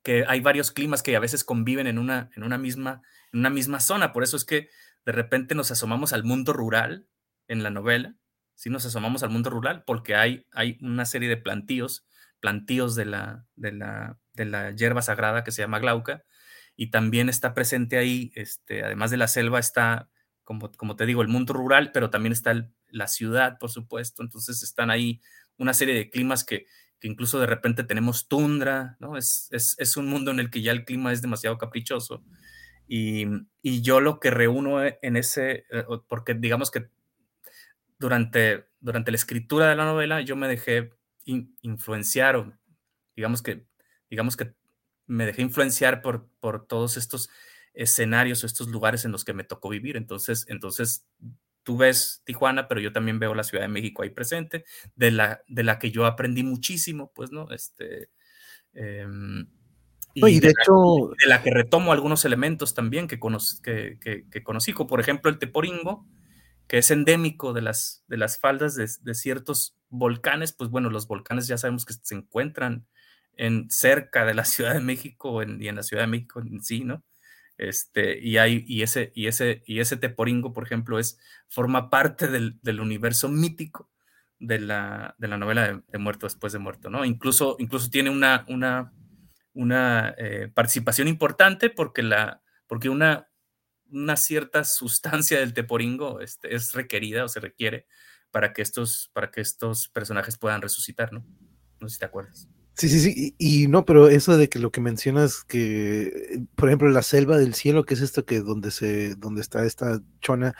Speaker 2: que hay varios climas que a veces conviven en una, en una, misma, en una misma zona. Por eso es que de repente nos asomamos al mundo rural en la novela. Sí nos asomamos al mundo rural porque hay, hay una serie de plantíos, plantíos de la, de, la, de la hierba sagrada que se llama glauca. Y también está presente ahí, este, además de la selva, está, como, como te digo, el mundo rural, pero también está la ciudad, por supuesto. Entonces están ahí una serie de climas que, que incluso de repente tenemos tundra, ¿no? Es, es, un mundo en el que ya el clima es demasiado caprichoso. Y, y, yo lo que reúno en ese, eh, porque digamos que durante, durante la escritura de la novela yo me dejé influenciar, o digamos que, digamos que me dejé influenciar por, por todos estos escenarios o estos lugares en los que me tocó vivir. Entonces, entonces tú ves Tijuana, pero yo también veo la Ciudad de México ahí presente, de la, de la que yo aprendí muchísimo, pues, ¿no? Este, em, y, de, hecho, la, de la que retomo algunos elementos también que, que, que, que, conocí, como por ejemplo el teporingo, que es endémico de las, de las faldas de, de, ciertos volcanes, pues bueno, los volcanes ya sabemos que se encuentran en, cerca de la Ciudad de México en, y en la Ciudad de México en sí, ¿no? Este, y, hay, y, ese, y, ese, y ese teporingo, por ejemplo, es, forma parte del, universo mítico de la, novela de, Muerto después de Muerto, ¿no? Incluso, incluso tiene una, una, una eh, participación importante porque, una cierta sustancia del teporingo este, es requerida o se requiere para que, estos, para que estos personajes puedan resucitar, ¿no? No sé si te acuerdas.
Speaker 1: Sí, sí, sí, y, no, pero eso de que lo que mencionas que, por ejemplo, la selva del cielo, que es esto que donde se, donde está esta chona,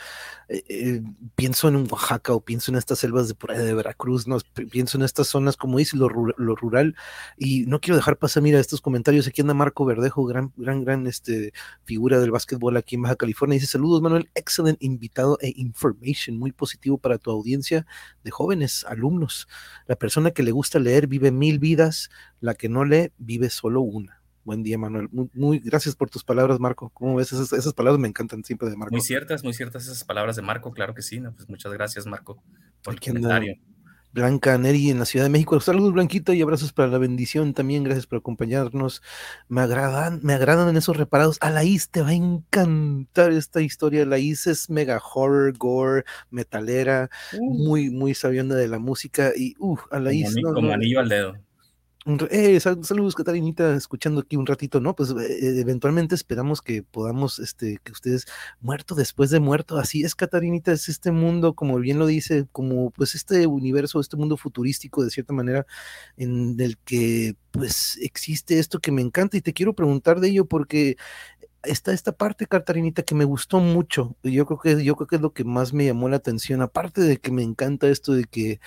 Speaker 1: eh, eh, pienso en Oaxaca o pienso en estas selvas de por ahí de Veracruz, no, pienso en estas zonas, como dice, lo, lo, rural, y no quiero dejar pasar, mira, estos comentarios, aquí anda Marco Verdejo, gran, gran, gran este, figura del básquetbol aquí en Baja California, dice, saludos Manuel, excellent invitado e information, muy positivo para tu audiencia de jóvenes, alumnos, la persona que le gusta leer vive mil vidas, la que no lee vive solo una. Buen día, Manuel. Muy, gracias por tus palabras, Marco. ¿Cómo ves? Esas, palabras me encantan siempre de Marco.
Speaker 2: Muy ciertas, muy ciertas esas palabras de Marco, claro que sí. pues muchas gracias, Marco, por el comentario.
Speaker 1: Blanca Neri en la Ciudad de México. Saludos, Blanquita, y abrazos para la bendición también. Gracias por acompañarnos. Me agradan, me agradan en esos reparados. A te va a encantar esta historia. La Is es mega horror, gore, metalera, uh. muy, muy sabiendo de la música. Y uh, a la Is.
Speaker 2: como anillo al dedo.
Speaker 1: Eh, saludos, Catarinita, escuchando aquí un ratito, ¿no? Pues eh, eventualmente esperamos que podamos, este, que ustedes, muerto después de muerto, así es, Catarinita, es este mundo, como bien lo dice, como pues este universo, este mundo futurístico, de cierta manera, en el que pues existe esto que me encanta y te quiero preguntar de ello porque está esta parte, Catarinita, que me gustó mucho. Yo creo que, yo creo que es lo que más me llamó la atención, aparte de que me encanta esto de que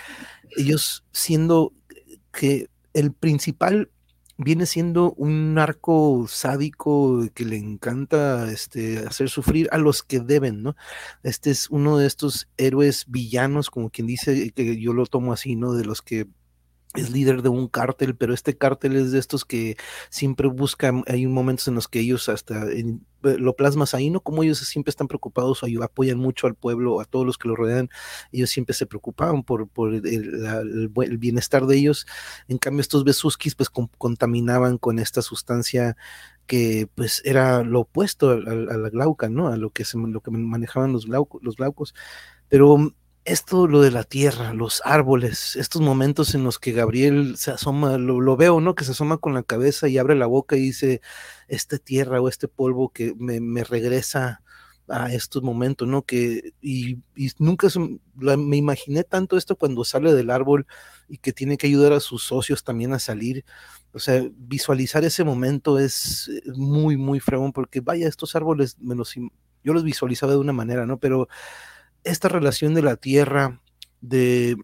Speaker 1: ellos siendo que el principal viene siendo un narco sádico que le encanta este, hacer sufrir a los que deben, ¿no? Este es uno de estos héroes villanos, como quien dice, que yo lo tomo así, ¿no? De los que es líder de un cártel, pero este cártel es de estos que siempre buscan, hay momentos en los que ellos hasta eh, lo plasmas ahí, ¿no? Como ellos siempre están preocupados o apoyan mucho al pueblo, a todos los que lo rodean, ellos siempre se preocupaban por, por el, bienestar de ellos, en cambio estos besuskis pues contaminaban con esta sustancia que pues era lo opuesto a, la glauca, ¿no? A lo que, se, lo que manejaban los, los glaucos, pero esto, lo de la tierra, los árboles, estos momentos en los que Gabriel se asoma, lo, veo, ¿no? Que se asoma con la cabeza y abre la boca y dice, esta tierra o este polvo que me, regresa a estos momentos, ¿no? Que, y, nunca me imaginé tanto esto cuando sale del árbol y que tiene que ayudar a sus socios también a salir. O sea, visualizar ese momento es muy, muy fregón, porque vaya, estos árboles, menos yo los visualizaba de una manera, ¿no? Pero esta relación de la tierra, de,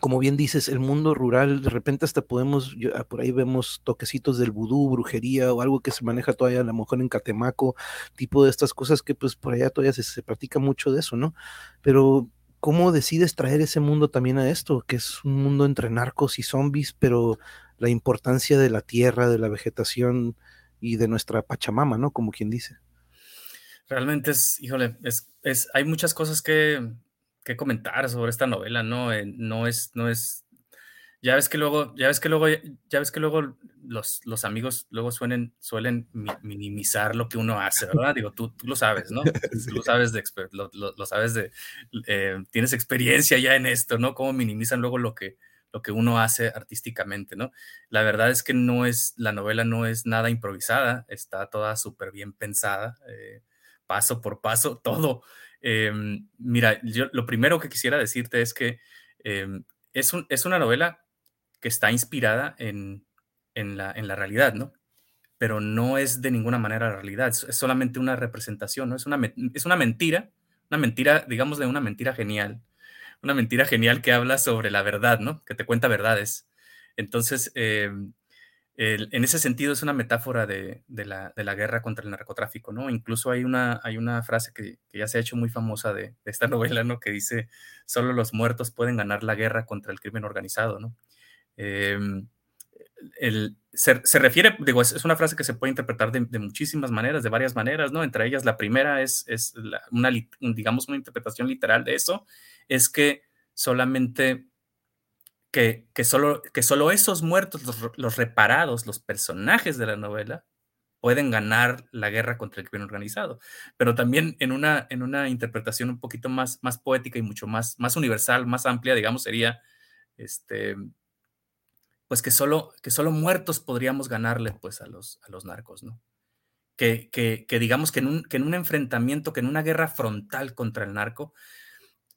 Speaker 1: como bien dices, el mundo rural, de repente hasta podemos, ah, por ahí vemos toquecitos del vudú, brujería o algo que se maneja todavía a lo mejor en Catemaco, tipo de estas cosas que pues por allá todavía se, se practica mucho de eso, ¿no? Pero ¿cómo decides traer ese mundo también a esto? Que es un mundo entre narcos y zombies, pero la importancia de la tierra, de la vegetación y de nuestra Pachamama, ¿no? Como quien dice.
Speaker 2: Realmente es, híjole, es, es, hay muchas cosas que, que comentar sobre esta novela, ¿no? Eh, no es, no es, ya ves que luego, ya ves que luego, ya ves que luego los, los amigos luego suelen, suelen minimizar lo que uno hace, ¿verdad? Digo, tú, tú lo sabes, ¿no? Tú lo sabes de, lo, lo, sabes de, eh, tienes experiencia ya en esto, ¿no? Cómo minimizan luego lo que, lo que uno hace artísticamente, ¿no? La verdad es que no es, la novela no es nada improvisada, está toda súper bien pensada. Eh, paso por paso, todo. Em, mira, yo lo primero que quisiera decirte es que em, es, un, es, una novela que está inspirada en, en, la, en la realidad, ¿no? pero no es de ninguna manera la realidad, es, solamente una representación, ¿no? Es una, es una mentira, una mentira, digamos de una mentira genial, una mentira genial que habla sobre la verdad, ¿no? Que te cuenta verdades. Entonces, en ese sentido es una metáfora de, la, guerra contra el narcotráfico, ¿no? Incluso hay una, frase que, ya se ha hecho muy famosa de, esta novela, ¿no? Que dice, solo los muertos pueden ganar la guerra contra el crimen organizado, ¿no? Em, se, refiere, digo, es, una frase que se puede interpretar de, muchísimas maneras, de varias maneras, ¿no? Entre ellas, la primera es, digamos, una interpretación literal de eso, es que solamente que, solo, que solo esos muertos, los, reparados, los personajes de la novela, pueden ganar la guerra contra el crimen organizado. Pero también en una, en una interpretación un poquito más, más poética y mucho más, más universal, más amplia, digamos, sería, este, pues que solo, que solo muertos podríamos ganarle pues a los, a los narcos, ¿no? Que, que, que digamos que en, un, que en un enfrentamiento, que en una guerra frontal contra el narco,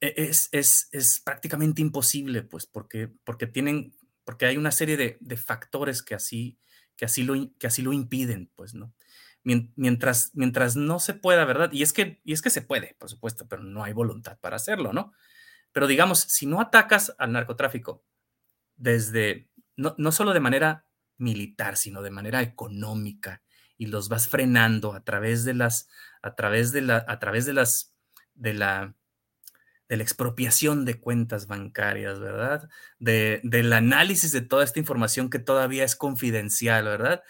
Speaker 2: es, es, es, prácticamente imposible, pues, porque, porque, tienen, porque hay una serie de, de factores que así, que, así lo, que así lo impiden, pues, ¿no? Mientras, mientras no se pueda, ¿verdad? Y es, que, y es que se puede, por supuesto, pero no hay voluntad para hacerlo, ¿no? Pero digamos, si no atacas al narcotráfico desde, no, no solo de manera militar, sino de manera económica, y los vas frenando a través de las, a través de la, a través de las, de la, de la expropiación de cuentas bancarias, ¿verdad? De, del análisis de toda esta información que todavía es confidencial, ¿verdad?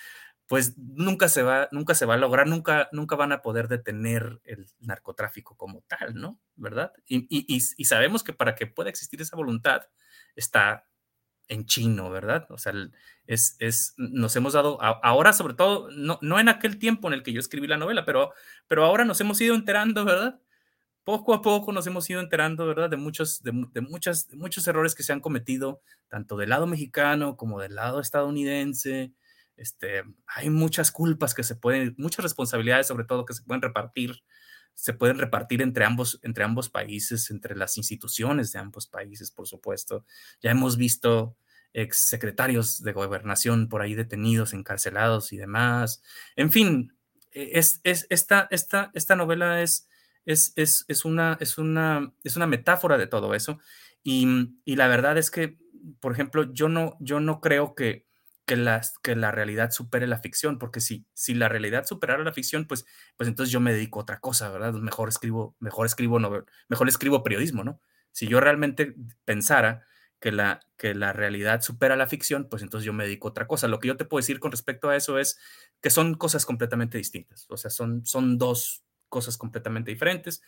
Speaker 2: Pues nunca se va, nunca se va a lograr, nunca, nunca van a poder detener el narcotráfico como tal, ¿no? ¿Verdad? Y, sabemos que para que pueda existir esa voluntad está en chino, ¿verdad? O sea, es, es, nos hemos dado, ahora sobre todo, no, no en aquel tiempo en el que yo escribí la novela, pero, pero ahora nos hemos ido enterando, ¿verdad? Poco a poco nos hemos ido enterando, ¿verdad? De muchos, de, muchas, muchos errores que se han cometido, tanto del lado mexicano como del lado estadounidense. Este, hay muchas culpas que se pueden, muchas responsabilidades sobre todo que se pueden repartir, se pueden repartir entre ambos, entre ambos países, entre las instituciones de ambos países, por supuesto. Ya hemos visto ex secretarios de gobernación por ahí detenidos, encarcelados y demás. En fin, es esta, esta, esta novela es, es, es, una, es, una, es una metáfora de todo eso. Y, la verdad es que, por ejemplo, yo no, yo no creo que, que, que la realidad supere la ficción, porque si, si la realidad superara la ficción, pues, pues entonces yo me dedico a otra cosa, ¿verdad? Mejor escribo, mejor escribo, mejor escribo periodismo, ¿no? Si yo realmente pensara que la, que la realidad supera la ficción, pues entonces yo me dedico a otra cosa. Lo que yo te puedo decir con respecto a eso es que son cosas completamente distintas. O sea, son, son dos, cosas completamente diferentes.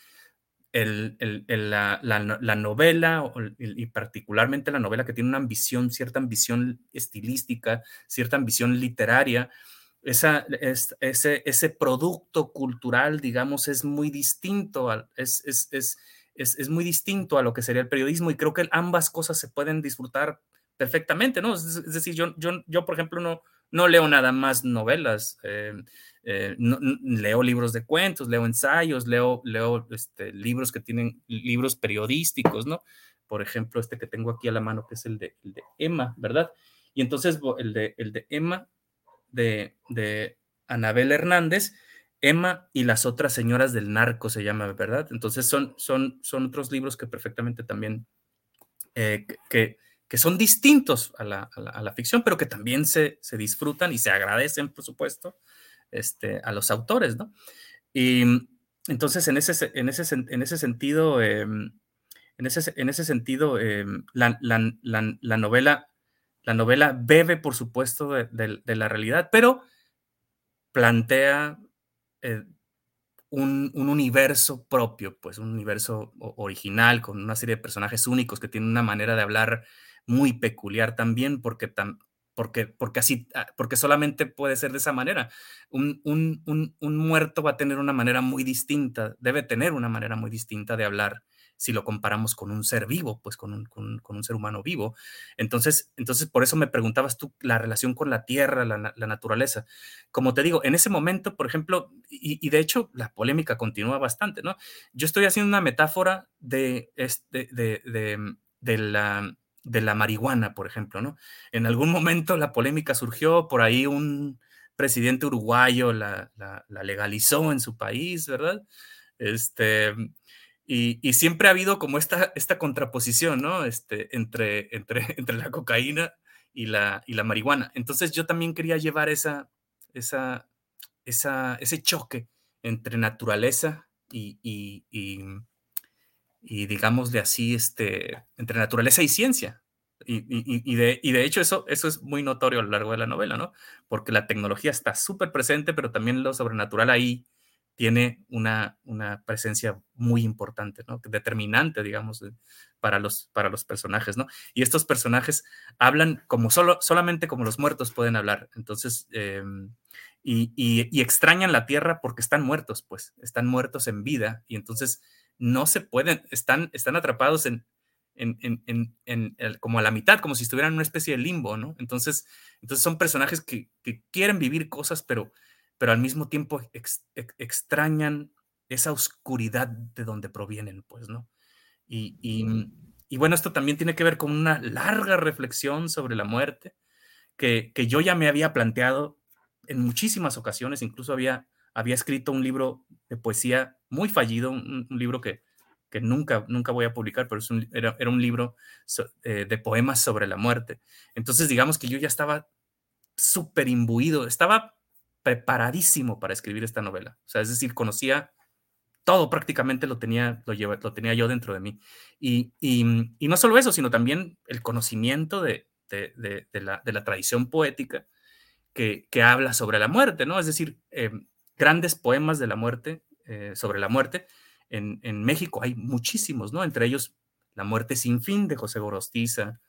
Speaker 2: la, novela, y particularmente la novela que tiene una ambición, cierta ambición estilística, cierta ambición literaria, esa, ese, ese producto cultural, digamos, es muy distinto, es, es, muy distinto a lo que sería el periodismo y creo que ambas cosas se pueden disfrutar perfectamente, ¿no? Es, decir, yo, yo, yo, por ejemplo, no, no leo nada más novelas. Eh, eh, leo libros de cuentos, leo ensayos, leo, leo este, libros que tienen libros periodísticos, ¿no? Por ejemplo, este que tengo aquí a la mano, que es el de, Emma, ¿verdad? Y entonces el de, el de Emma, de, de Anabel Hernández, Emma y las otras señoras del narco se llama, ¿verdad? Entonces son, son, son otros libros que perfectamente también, eh, que, que son distintos a la, a la, ficción, pero que también se, se disfrutan y se agradecen, por supuesto, este, a los autores, ¿no? Y entonces, en ese, en ese, en ese sentido, em, en, ese, en ese sentido, em, la, novela, la novela bebe, por supuesto, de, la realidad, pero plantea eh, un, un, universo propio, pues un universo original, con una serie de personajes únicos que tienen una manera de hablar muy peculiar también, porque tam, porque, porque así, ah, porque solamente puede ser de esa manera. Un, muerto va a tener una manera muy distinta, debe tener una manera muy distinta de hablar si lo comparamos con un ser vivo, pues con un, con, un ser humano vivo. Entonces, entonces, por eso me preguntabas tú la relación con la tierra, la, naturaleza. Como te digo, en ese momento, por ejemplo, y, de hecho la polémica continúa bastante, ¿no? Yo estoy haciendo una metáfora de, este, de, de, de la de la marihuana, por ejemplo, ¿no? En algún momento la polémica surgió por ahí un, presidente uruguayo la, legalizó en su país, ¿verdad? Este, y, siempre ha habido como esta, esta contraposición, ¿no? Este, entre, entre, entre la cocaína y la, y la marihuana. Entonces yo también quería llevar esa, esa, esa, ese choque entre naturaleza y, y, y, y, digámosle así, este, entre naturaleza y ciencia. Y, de, de, hecho eso, eso es muy notorio a lo largo de la novela, ¿no? Porque la tecnología está súper presente, pero también lo sobrenatural ahí tiene una, una presencia muy importante, ¿no? Determinante, digamos, para los, para los personajes, ¿no? Y estos personajes hablan como solo, solamente como los muertos pueden hablar. Entonces, y, y, extrañan la tierra porque están muertos, pues, están muertos en vida y entonces no se pueden, están, están atrapados en, en, en, en como a la mitad, como si estuvieran en una especie de limbo, ¿no? Entonces, entonces son personajes que, que quieren vivir cosas, pero pero al mismo tiempo extrañan esa oscuridad de donde provienen, pues, ¿no? Y, y, bueno, esto también tiene que ver con una larga reflexión sobre la muerte, que, que yo ya me había planteado en muchísimas ocasiones, incluso había, había escrito un libro de poesía muy fallido, un, libro que, que nunca, nunca voy a publicar, pero es un, era, era, un libro eh, de poemas sobre la muerte. Entonces, digamos que yo ya estaba súper imbuido, estaba preparadísimo para escribir esta novela. O sea, es decir, conocía todo prácticamente lo tenía, lo, lo tenía yo dentro de mí. Y, y, no solo eso, sino también el conocimiento de, de, de, la, de la, tradición poética que, que, habla sobre la muerte, ¿no? Es decir, eh, grandes poemas de la muerte, eh, sobre la muerte. En, en, México hay muchísimos, ¿no? Entre ellos La muerte sin fin de José Gorostiza,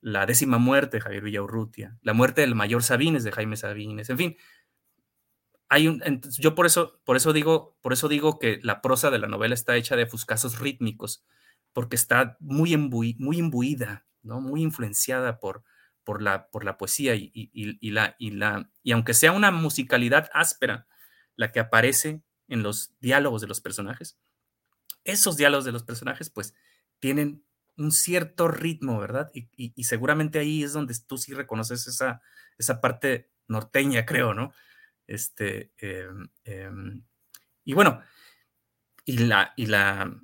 Speaker 2: La décima muerte de Javier Villaurrutia, La muerte del mayor Sabines de Jaime Sabines, en fin, hay un, yo por eso, por eso digo, por eso digo que la prosa de la novela está hecha de fuscazos rítmicos, porque está muy, muy imbuida, ¿no? muy influenciada por, por, la, por la poesía y, y, la, y, la, y aunque sea una musicalidad áspera la que aparece en los diálogos de los personajes, esos diálogos de los personajes pues tienen un cierto ritmo, ¿verdad? Y, seguramente ahí es donde tú sí reconoces esa, esa parte norteña, creo, ¿no? Este, em, em, y bueno, y la, y, la,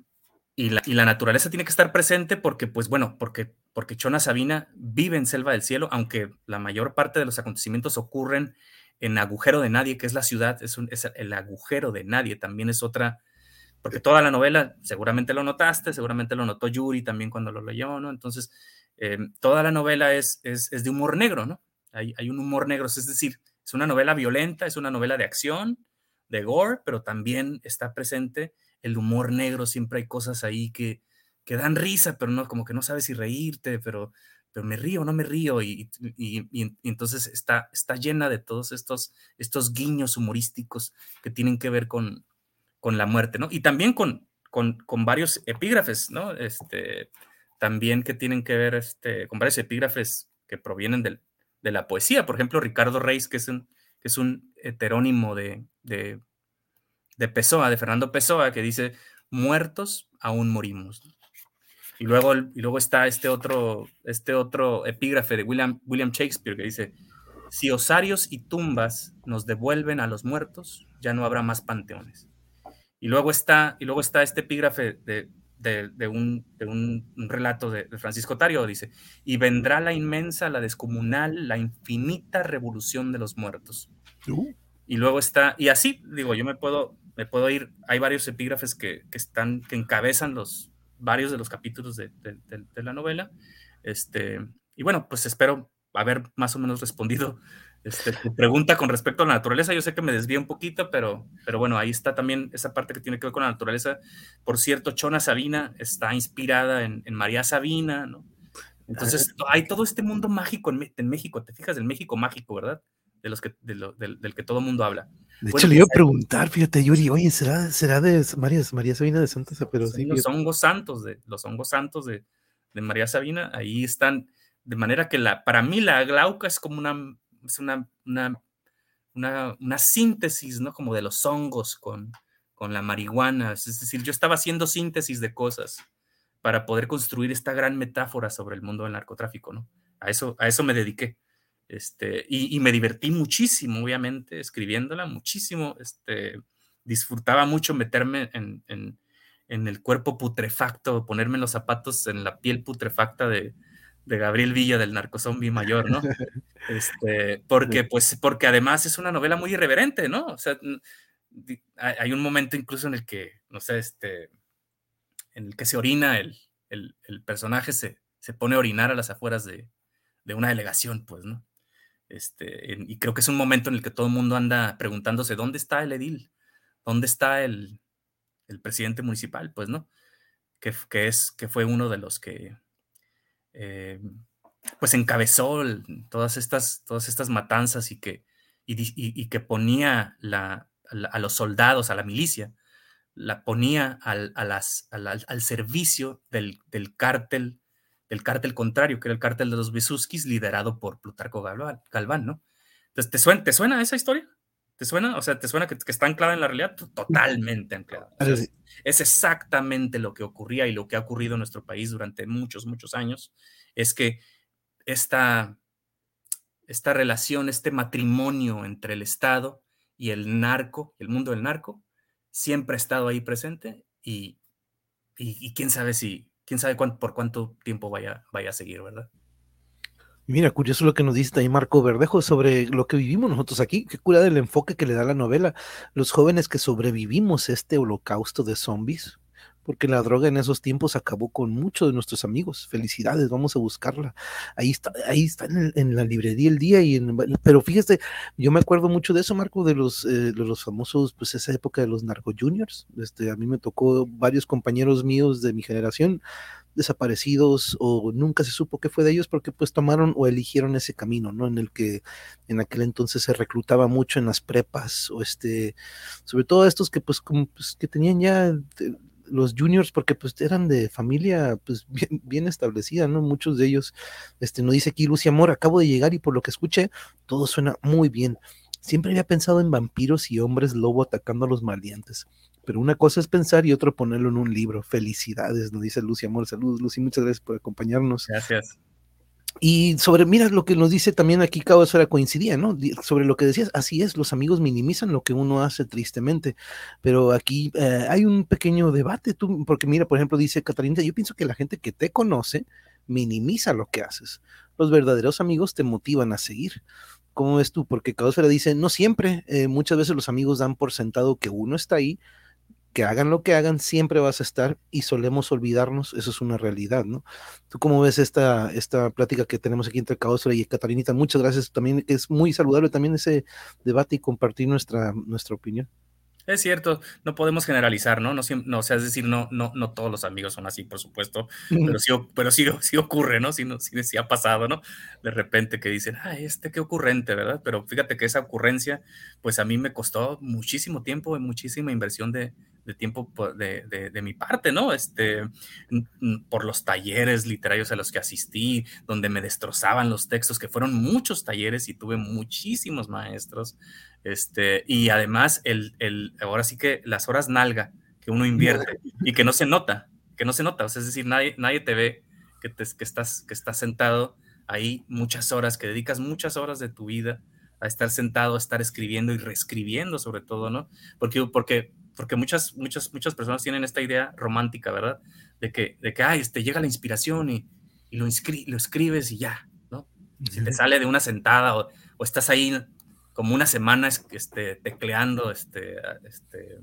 Speaker 2: y, la, y la naturaleza tiene que estar presente porque, pues bueno, porque, porque Chona Sabina vive en Selva del Cielo, aunque la mayor parte de los acontecimientos ocurren en Agujero de Nadie, que es la ciudad, es, un, es el agujero de nadie, también es otra, porque toda la novela, seguramente lo notaste, seguramente lo notó Yuri también cuando lo leyó, ¿no? Entonces, em, toda la novela es, es, es, de humor negro, ¿no? Hay, hay un humor negro, es decir, es una novela violenta, es una novela de acción, de gore, pero también está presente el humor negro. Siempre hay cosas ahí que, que dan risa, pero no, como que no sabes si reírte, pero, pero me río no me río. Y, y, entonces está, está llena de todos estos, estos guiños humorísticos que tienen que ver con, con la muerte, ¿no? Y también con, con, con varios epígrafes, ¿no? Este, también que tienen que ver este, con varios epígrafes que provienen del, de la poesía. Por ejemplo, Ricardo Reis, que es un, que es un heterónimo de, de, de, Pessoa, de Fernando Pessoa, que dice, muertos aún morimos. Y luego, y luego está este otro, este otro epígrafe de William, William Shakespeare que dice, si osarios y tumbas nos devuelven a los muertos, ya no habrá más panteones. Y luego está, y luego está este epígrafe de, de, un, relato de, Francisco Tario, dice, y vendrá la inmensa, la descomunal, la infinita revolución de los muertos. Uh. Y luego está, y así, digo, yo me puedo, me puedo ir, hay varios epígrafes que, están, que encabezan los, varios de los capítulos de, la novela. Este, y bueno, pues espero haber más o menos respondido este, tu pregunta con respecto a la naturaleza, yo sé que me desvío un poquito, pero, pero bueno, ahí está también esa parte que tiene que ver con la naturaleza. Por cierto, Chona Sabina está inspirada en, María Sabina, ¿no? Entonces, hay todo este mundo mágico en, México, te fijas del México mágico, ¿verdad? De los que, del, que todo el mundo habla.
Speaker 1: De hecho, le iba a pues, preguntar, fíjate, Yuri, oye, ¿será, será de María, María Sabina de Santa pero
Speaker 2: sí, Los hongos santos, de, los hongos santos de, de María Sabina, ahí están, de manera que la, para mí la glauca es como una es una, una, una, síntesis, ¿no? Como de los hongos con, con la marihuana. Es decir, yo estaba haciendo síntesis de cosas para poder construir esta gran metáfora sobre el mundo del narcotráfico, ¿no? A eso, a eso me dediqué. Este, y, me divertí muchísimo, obviamente, escribiéndola, muchísimo. Este, disfrutaba mucho meterme en, en, en el cuerpo putrefacto, ponerme los zapatos en la piel putrefacta de, de Gabriel Villa del narcozombie mayor, ¿no? Este, porque, pues, porque además es una novela muy irreverente, ¿no? O sea, hay un momento incluso en el que, no sé, este, en el que se orina el, el, personaje, se, se, pone a orinar a las afueras de, de una delegación, pues, ¿no? Este, y creo que es un momento en el que todo el mundo anda preguntándose, ¿dónde está el edil? ¿Dónde está el, el presidente municipal? Pues, ¿no? Que, que, es, que fue uno de los que, eh, pues encabezó todas estas, todas estas matanzas y que, y, que ponía la, a los soldados, a la milicia, la ponía al, a las, al, servicio del, del, cártel, del cártel contrario, que era el cártel de los Besuskis, liderado por Plutarco Galván, ¿no? Entonces, ¿te suena, ¿te suena esa historia? ¿Te suena? O sea, ¿te suena que, está anclada en la realidad? Totalmente anclada. es exactamente lo que ocurría y lo que ha ocurrido en nuestro país durante muchos, muchos años. Es que esta, esta relación, este matrimonio entre el Estado y el narco, el mundo del narco, siempre ha estado ahí presente y, y, quién sabe si, quién sabe por cuánto tiempo vaya, vaya a seguir, ¿verdad?
Speaker 1: Mira, curioso lo que nos dice ahí Marco Verdejo sobre lo que vivimos nosotros aquí. Qué cura del enfoque que le da la novela. Los jóvenes que sobrevivimos este holocausto de zombies, porque la droga en esos tiempos acabó con muchos de nuestros amigos. Felicidades, vamos a buscarla. Ahí está, ahí está en, la librería el día. Y pero fíjese, yo me acuerdo mucho de eso, Marco, de los, eh, de los famosos, pues esa época de los narco juniors. Este, a mí me tocó varios compañeros míos de mi generación desaparecidos o nunca se supo qué fue de ellos porque pues tomaron o eligieron ese camino, ¿no? En el que en aquel entonces se reclutaba mucho en las prepas o este, sobre todo estos que pues como pues, que tenían ya los juniors porque pues eran de familia pues bien, bien, establecida, ¿no? Muchos de ellos, este, nos dice aquí Lucia Amor, acabo de llegar y por lo que escuché, todo suena muy bien. Siempre había pensado en vampiros y hombres lobo atacando a los maleantes. Pero una cosa es pensar y otro ponerlo en un libro. Felicidades, nos dice Lucy Amor. Saludos, Lucy, muchas gracias por acompañarnos.
Speaker 2: Gracias.
Speaker 1: Y sobre, mira lo que nos dice también aquí, Cabo, eso coincidía, ¿no? Sobre lo que decías, así es, los amigos minimizan lo que uno hace tristemente, pero aquí eh, hay un pequeño debate, tú, porque mira, por ejemplo, dice Catalina, yo pienso que la gente que te conoce minimiza lo que haces. Los verdaderos amigos te motivan a seguir. ¿Cómo ves tú? Porque Caosfera dice, no siempre, eh, muchas veces los amigos dan por sentado que uno está ahí, que hagan lo que hagan, siempre vas a estar y solemos olvidarnos, eso es una realidad, ¿no? ¿Tú cómo ves esta, esta plática que tenemos aquí entre Caosfera y Catarinita? Muchas gracias también, es muy saludable también ese debate y compartir nuestra, nuestra opinión.
Speaker 2: Es cierto, no podemos generalizar, ¿no? No, no o sea, es decir, no, no, no todos los amigos son así, por supuesto, pero sí, pero sí, sí ocurre, ¿no? Sí, sí, sí, ha pasado, ¿no? De repente que dicen, ah, este qué ocurrente, ¿verdad? Pero fíjate que esa ocurrencia, pues a mí me costó muchísimo tiempo, muchísima inversión de, de tiempo de, de, de, mi parte, ¿no? Este, por los talleres literarios a los que asistí, donde me destrozaban los textos, que fueron muchos talleres y tuve muchísimos maestros, este, y además, el, el, ahora sí que las horas nalga que uno invierte y que no se nota, que no se nota, o sea, es decir, nadie, nadie te ve que, te, que, estás, que estás sentado ahí muchas horas, que dedicas muchas horas de tu vida a estar sentado, a estar escribiendo y reescribiendo sobre todo, ¿no? Porque, porque, porque muchas, muchas, muchas personas tienen esta idea romántica, ¿verdad? De que, de que ay, este, llega la inspiración y, y lo, lo escribes y ya, ¿no? Si te sale de una sentada o, o estás ahí como una semana este, tecleando este, este,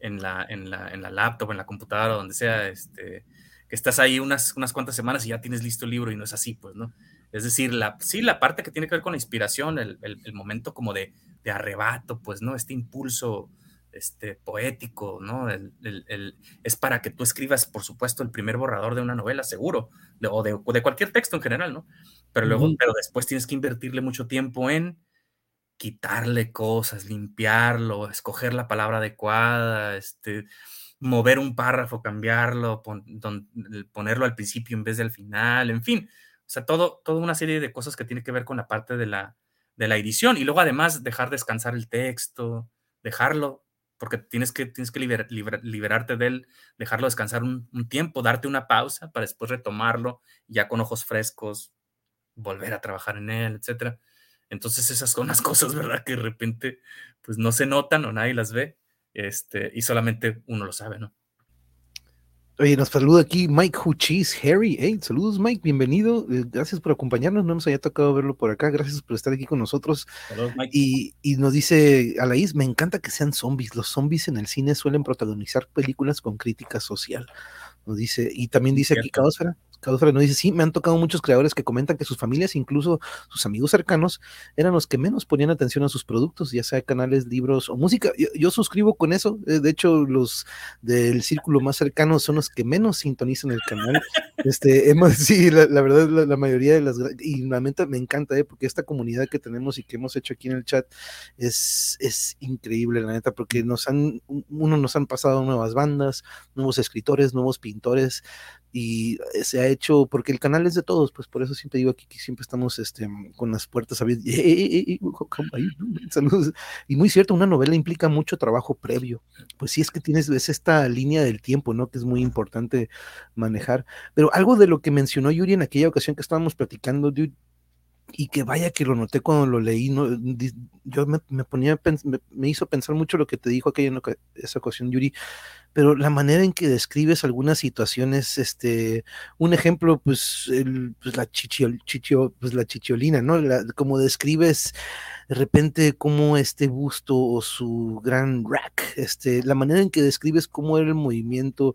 Speaker 2: en, la, en, la, en la laptop, en la computadora, donde sea, este, que estás ahí unas, unas cuantas semanas y ya tienes listo el libro y no es así, pues, ¿no? Es decir, la, sí, la parte que tiene que ver con la inspiración, el, el, momento como de, de, arrebato, pues, ¿no? Este impulso este, poético, ¿no? El, es para que tú escribas, por supuesto, el primer borrador de una novela, seguro, o, de, de, cualquier texto en general, ¿no? Pero luego, pero después tienes que invertirle mucho tiempo en quitarle cosas, limpiarlo, escoger la palabra adecuada, este, mover un párrafo, cambiarlo, ponerlo al principio en vez del final, en fin, o sea, todo, toda una serie de cosas que tiene que ver con la parte de la, de la edición y luego además dejar descansar el texto, dejarlo, porque tienes que, tienes que liberarte de él, dejarlo descansar un, tiempo, darte una pausa para después retomarlo ya con ojos frescos, volver a trabajar en él, etcétera. Entonces esas son las cosas, ¿verdad? Que de repente pues no se notan o nadie las ve este, y solamente uno lo sabe, ¿no?
Speaker 1: Oye, nos saluda aquí Mike Huchis, Harry. Hey, saludos Mike, bienvenido. Eh, gracias por acompañarnos. No nos haya tocado verlo por acá. Gracias por estar aquí con nosotros. Saludos, Mike. Y, y, nos dice Alaís, me encanta que sean zombies. Los zombies en el cine suelen protagonizar películas con crítica social. Nos dice, y también dice aquí Caosfera, Causfra nos dice, sí, me han tocado muchos creadores que comentan que sus familias, incluso sus amigos cercanos, eran los que menos ponían atención a sus productos, ya sea canales, libros o música. Yo, suscribo con eso. Eh, de hecho, los del círculo más cercano son los que menos sintonizan el canal. Este, hemos, sí, la, verdad, la, mayoría de las, y realmente me encanta, eh, porque esta comunidad que tenemos y que hemos hecho aquí en el chat es, es increíble, la neta, porque nos han, uno nos han pasado nuevas bandas, nuevos escritores, nuevos pintores, y eh, se ha hecho, porque el canal es de todos, pues por eso siempre digo aquí que siempre estamos este, con las puertas abiertas. Y muy cierto, una novela implica mucho trabajo previo. Pues sí, es que tienes, es esta línea del tiempo, ¿no? Que es muy importante manejar. Pero algo de lo que mencionó Yuri en aquella ocasión que estábamos platicando, y que vaya que lo noté cuando lo leí, ¿no? yo me, ponía, me, me, hizo pensar mucho lo que te dijo aquella en esa ocasión, Yuri, pero la manera en que describes algunas situaciones, este, un ejemplo, pues, el, pues la chichiol, chichio, pues la chichiolina, ¿no? como describes de repente cómo este busto o su gran rack, este, la manera en que describes cómo era el movimiento,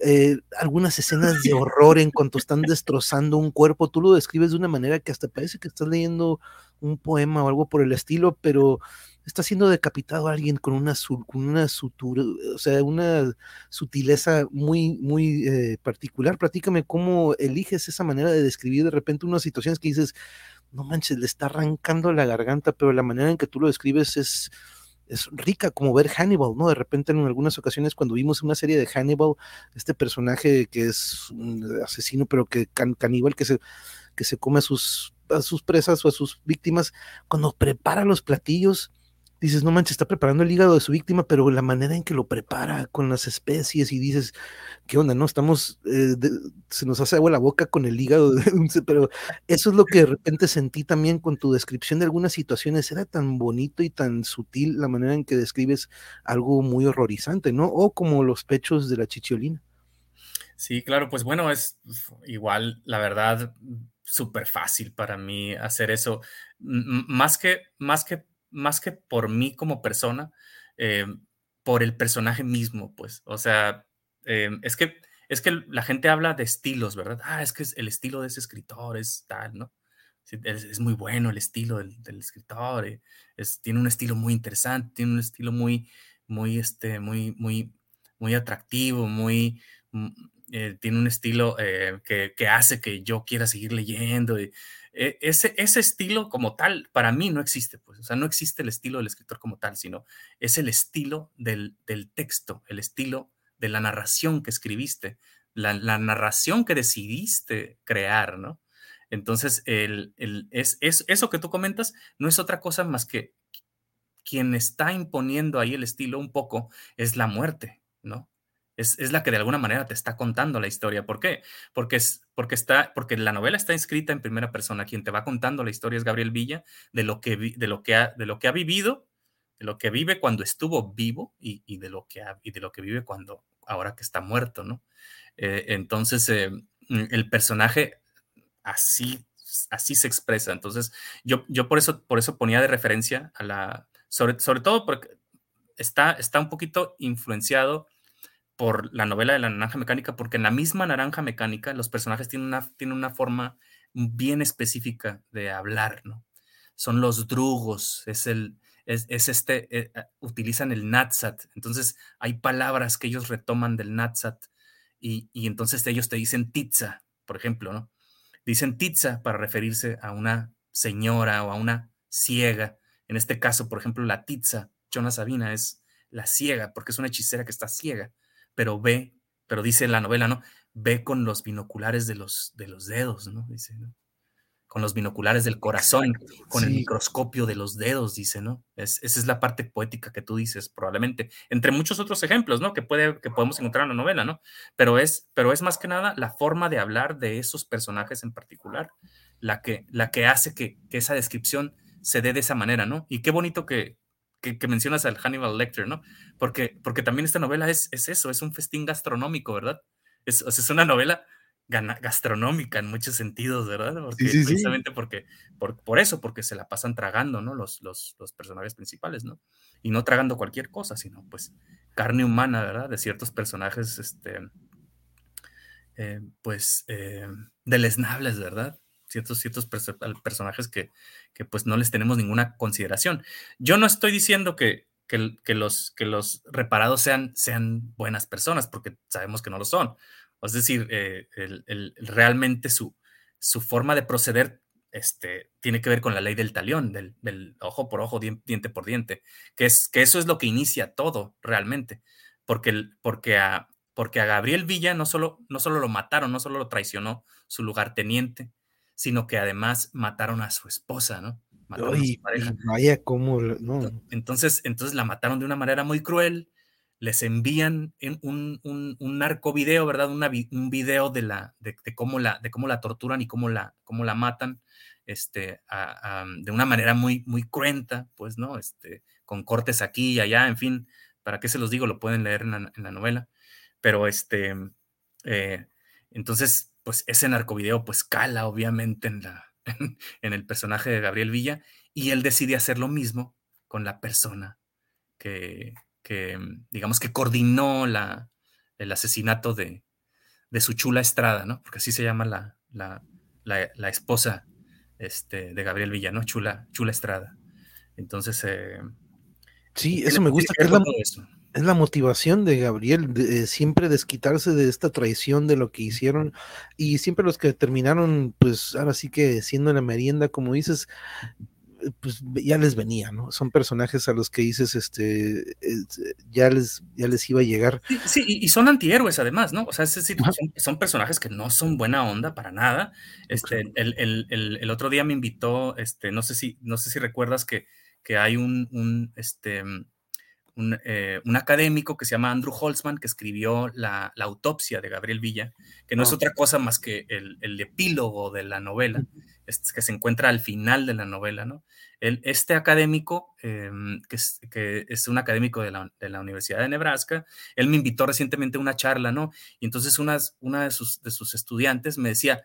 Speaker 1: eh, algunas escenas de horror en cuanto están destrozando un cuerpo, tú lo describes de una manera que hasta parece que estás leyendo un poema o algo por el estilo, pero está siendo decapitado alguien con una, una sutura, o sea, una sutileza muy, muy eh, particular. Platícame cómo eliges esa manera de describir de repente unas situaciones que dices, no manches, le está arrancando la garganta, pero la manera en que tú lo describes es, es rica, como ver Hannibal, ¿no? De repente en algunas ocasiones cuando vimos una serie de Hannibal, este personaje que es un asesino, pero que caníbal, que se, que se come a sus, a sus presas o a sus víctimas, cuando prepara los platillos, dices, no manches, está preparando el hígado de su víctima, pero la manera en que lo prepara con las especies y dices, ¿qué onda? No, estamos, eh, se nos hace agua la boca con el hígado, pero eso es lo que de repente sentí también con tu descripción de algunas situaciones, era tan bonito y tan sutil la manera en que describes algo muy horrorizante, ¿no? O como los pechos de la chichiolina.
Speaker 2: Sí, claro, pues bueno, es igual, la verdad, súper fácil para mí hacer eso. más que, más que más que por mí como persona, eh, por el personaje mismo, pues. O sea, eh, es que es que la gente habla de estilos, ¿verdad? Ah, es que el estilo de ese escritor es tal, ¿no? es, muy bueno el estilo del, escritor, eh, es, tiene un estilo muy interesante, tiene un estilo muy, muy, este, muy, muy, muy atractivo, muy, mm, tiene un estilo que, que, hace que yo quiera seguir leyendo. Y, ese, ese estilo como tal, para mí no existe, pues, o sea, no existe el estilo del escritor como tal, sino es el estilo del, texto, el estilo de la narración que escribiste, la, narración que decidiste crear, ¿no? Entonces, el, es, eso que tú comentas no es otra cosa más que quien está imponiendo ahí el estilo un poco es la muerte, ¿no? Es, la que de alguna manera te está contando la historia. ¿Por qué? Porque, es, porque, está, porque la novela está escrita en primera persona. Quien te va contando la historia es Gabriel Villa, de lo que, de lo que, ha, de lo que ha vivido, de lo que vive cuando estuvo vivo y, de, lo que y de lo que vive cuando, ahora que está muerto, ¿no? Eh, entonces, eh, el personaje así, así se expresa. Entonces, yo, yo por, eso, por eso ponía de referencia a la, sobre, sobre todo porque está, está un poquito influenciado por la novela de la naranja mecánica, porque en la misma naranja mecánica los personajes tienen una, tienen una forma bien específica de hablar, ¿no? Son los drugos, es el, es, este, eh, ah, utilizan el natsat, entonces hay palabras que ellos retoman del natsat y, y entonces ellos te dicen titza, por ejemplo, ¿no? Dicen titza para referirse a una señora o a una ciega. En este caso, por ejemplo, la titza, Chona Sabina, es la ciega, porque es una hechicera que está ciega pero ve, pero dice la novela, ¿no? Ve con los binoculares de los, de los dedos, ¿no? Dice, ¿no? Con los binoculares del corazón, con el microscopio de los dedos, dice, ¿no? Es, esa es la parte poética que tú dices, probablemente, entre muchos otros ejemplos, ¿no? Que, puede, que podemos encontrar en la novela, ¿no? Pero es, pero es más que nada la forma de hablar de esos personajes en particular, la que, la que hace que, que esa descripción se dé de esa manera, ¿no? Y qué bonito que, que, mencionas al Hannibal Lecter, ¿no? Porque, porque también esta novela es, es eso, es un festín gastronómico, ¿verdad? Es, es una novela gastronómica en muchos sentidos, ¿verdad? Porque, precisamente porque, por, por, eso, porque se la pasan tragando, ¿no? Los, los, los, personajes principales, ¿no? Y no tragando cualquier cosa, sino pues carne humana, ¿verdad? De ciertos personajes, este, eh, pues, eh, deleznables, ¿verdad? Ciertos, ciertos personajes que, que, pues no les tenemos ninguna consideración. Yo no estoy diciendo que, que, los, que los reparados sean, sean buenas personas, porque sabemos que no lo son. Es decir, eh, realmente su, su forma de proceder este, tiene que ver con la ley del talión, del, del, ojo por ojo, diente por diente, que, es, que eso es lo que inicia todo realmente, porque, porque, a, porque a Gabriel Villa no solo, no solo lo mataron, no solo lo traicionó su lugarteniente, sino que además mataron a su esposa, ¿no? Mataron
Speaker 1: a su pareja. Vaya, cómo, no.
Speaker 2: Entonces, entonces la mataron de una manera muy cruel, les envían un, un, un narco video, ¿verdad? un video de, la, de, cómo la, de cómo la torturan y cómo la, cómo la matan, este, de una manera muy, muy cruenta, pues, ¿no? Este, con cortes aquí y allá, en fin, ¿para qué se los digo? Lo pueden leer en la, novela. Pero, este, eh, entonces, pues, ese narcovideo, pues, cala, obviamente, en, la, en el personaje de Gabriel Villa, y él decide hacer lo mismo con la persona que, que mm, digamos que coordinó la, el asesinato de, de, su chula Estrada, ¿no? Porque así se llama la, la, la, esposa este, de Gabriel Villano, Chula, Chula Estrada. Entonces... Eh,
Speaker 1: sí, eso me gusta, que es la, es la, motivación de Gabriel, de, siempre desquitarse de esta traición de lo que hicieron y siempre los que terminaron, pues ahora sí que siendo la merienda, como dices, pues ya les venía, ¿no? Son personajes a los que dices, este, ya les, ya les iba a llegar.
Speaker 2: Sí, y son antihéroes además, ¿no? O sea, es decir, son, personajes que no son buena onda para nada. Este, el, otro día me invitó, este, no sé si, no sé si recuerdas que, que hay un, un este, eh, un, académico que se llama Andrew Holtzman, que escribió la, autopsia de Gabriel Villa, que no es ah. otra cosa más que el, el epílogo de la novela, que se encuentra al final de la novela, ¿no? este académico, em, que, es, que, es, un académico de la, de la, Universidad de Nebraska, él me invitó recientemente a una charla, ¿no? Y entonces una, una de, sus, de sus estudiantes me decía,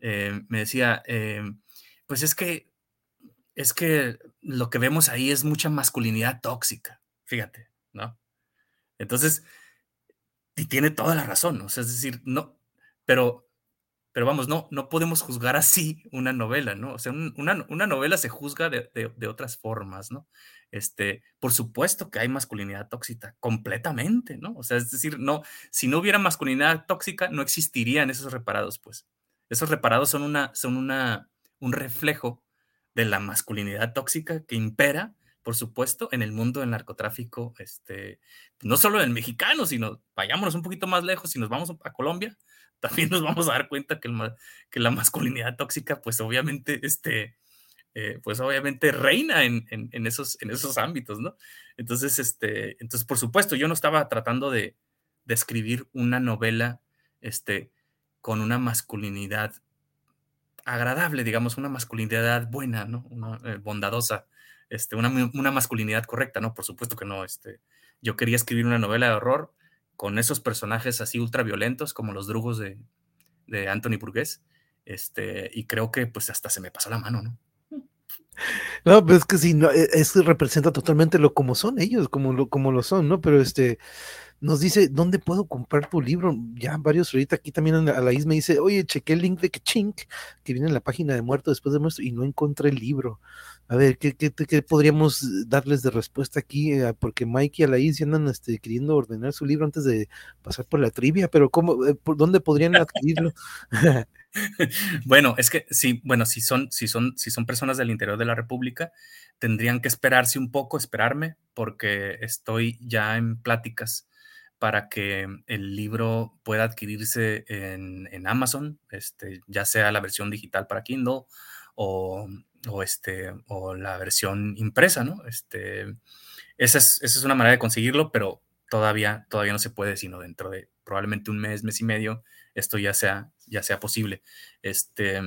Speaker 2: eh, me decía, em, pues es que, es que lo que vemos ahí es mucha masculinidad tóxica. Fíjate, ¿no? Entonces, y tiene toda la razón, o sea, es decir, no, pero, pero vamos, no, no podemos juzgar así una novela, ¿no? O sea, una, una, novela se juzga de, de, otras formas, ¿no? Este, por supuesto que hay masculinidad tóxica, completamente, ¿no? O sea, es decir, no, si no hubiera masculinidad tóxica, no existirían esos reparados, pues. Esos reparados son una, son una, un reflejo de la masculinidad tóxica que impera por supuesto, en el mundo del narcotráfico, este, no solo el mexicano, sino vayámonos un poquito más lejos, si nos vamos a Colombia, también nos vamos a dar cuenta que, el, que la masculinidad tóxica, pues obviamente, este, eh, pues obviamente reina en, en, esos, en esos ámbitos, ¿no? Entonces, este, entonces, por supuesto, yo no estaba tratando de, de escribir una novela, este, con una masculinidad agradable, digamos, una masculinidad buena, ¿no? Una, eh, bondadosa. Este, una, masculinidad correcta, ¿no? Por supuesto que no. Este, yo quería escribir una novela de horror con esos personajes así ultra violentos como los drugos de, de Anthony Burgess. Este, y creo que pues hasta se me pasó la mano, ¿no?
Speaker 1: No, pues es que sí, no, e, es que representa totalmente lo como son ellos, como lo, como lo son, ¿no? Pero este, nos dice, ¿dónde puedo comprar tu libro? Ya varios ahorita aquí también a la isma me dice, oye, chequé el link de Kechink, que viene en la página de Muerto después de Muerto, y no encontré el libro. A ver, ¿qué, qué, qué podríamos darles de respuesta aquí? Eh, porque Mike y Alaís ya andan este, queriendo ordenar su libro antes de pasar por la trivia, pero ¿cómo, eh, ¿por dónde podrían adquirirlo?
Speaker 2: bueno, es que sí, bueno, si son, si son, si son personas del interior de la República, tendrían que esperarse un poco, esperarme, porque estoy ya en pláticas para que el libro pueda adquirirse en, en Amazon, este, ya sea la versión digital para Kindle o, o, este, o la versión impresa, ¿no? Este, esa, es, esa es una manera de conseguirlo, pero todavía, todavía no se puede, sino dentro de probablemente un mes, mes y medio, esto ya sea, ya sea posible. Este,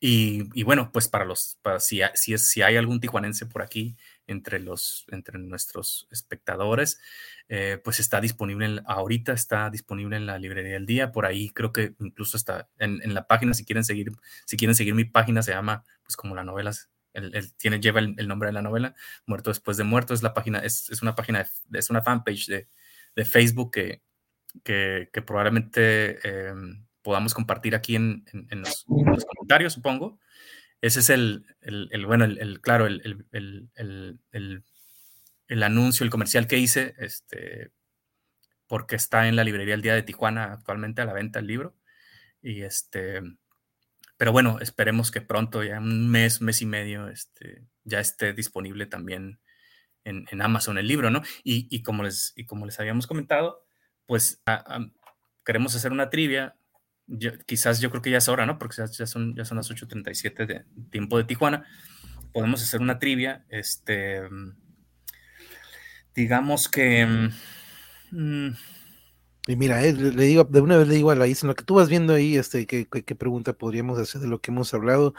Speaker 2: Y, bueno, pues para los, para si, si, es, si hay algún tijuanense por aquí entre, los, entre nuestros espectadores, eh, pues está disponible, ahorita está disponible en la librería del día, por ahí creo que incluso está en, en la página, si quieren seguir, si quieren seguir mi página, se llama pues como la novela, el, tiene, lleva el, nombre de la novela, Muerto después de muerto, es la página, es, es una página, es una fanpage de, de Facebook que, que, probablemente eh, podamos compartir aquí en, en, los, comentarios, supongo. Ese es el, el, bueno, el, claro, el, el, anuncio, el comercial que hice, este, porque está en la librería El Día de Tijuana actualmente a la venta el libro. Y este, pero bueno, esperemos que pronto, ya un mes, mes y medio, este, ya esté disponible también en, en Amazon el libro, ¿no? Y, y, como les, y como les habíamos comentado, pues queremos hacer una trivia quizás yo creo que ya es hora, ¿no? Porque ya, son, ya son las 8.37 de tiempo de Tijuana. Podemos hacer una trivia. Este, digamos que...
Speaker 1: Mm, y mira, eh, le digo, de una vez le digo a Laís, en lo que tú vas viendo ahí, este, qué, qué, pregunta podríamos hacer de lo que hemos hablado.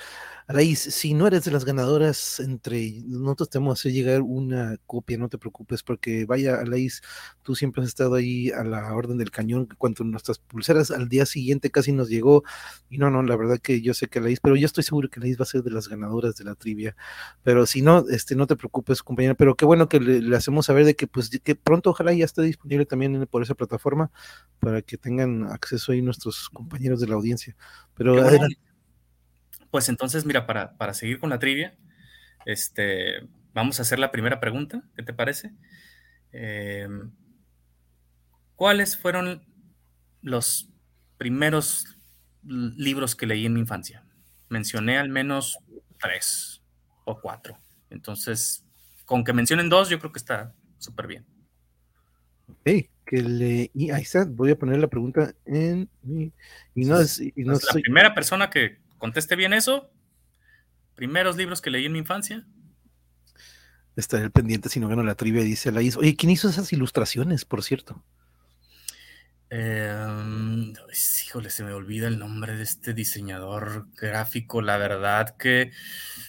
Speaker 1: Alaís, si no eres de las ganadoras, entre nosotros te vamos a hacer llegar una copia, no te preocupes, porque vaya, Alaís, tú siempre has estado ahí a la orden del cañón. Cuanto nuestras pulseras al día siguiente casi nos llegó, y no, no, la verdad que yo sé que Alaís, pero yo estoy seguro que Alaís va a ser de las ganadoras de la trivia. Pero si no, este, no te preocupes, compañera, pero qué bueno que le, hacemos saber de que, pues, que pronto ojalá ya esté disponible también por esa plataforma para que tengan acceso ahí nuestros compañeros de la audiencia. Pero adelante.
Speaker 2: Pues entonces, mira, para, para, seguir con la trivia, este, vamos a hacer la primera pregunta, ¿qué te parece? Eh, ¿Cuáles fueron los primeros libros que leí en mi infancia? Mencioné al menos tres o cuatro. Entonces, con que mencionen dos, yo creo que está súper bien.
Speaker 1: Ok, que le... Y ahí está, voy a poner la pregunta en mi...
Speaker 2: Y no es... Y no La primera persona que conteste bien eso. Primeros libros que leí en mi infancia.
Speaker 1: Estaré pendiente si no gano la trivia, dice la Oye, ¿quién hizo esas ilustraciones, por cierto?
Speaker 2: Eh, híjole, se me olvida el nombre de este diseñador gráfico. La verdad que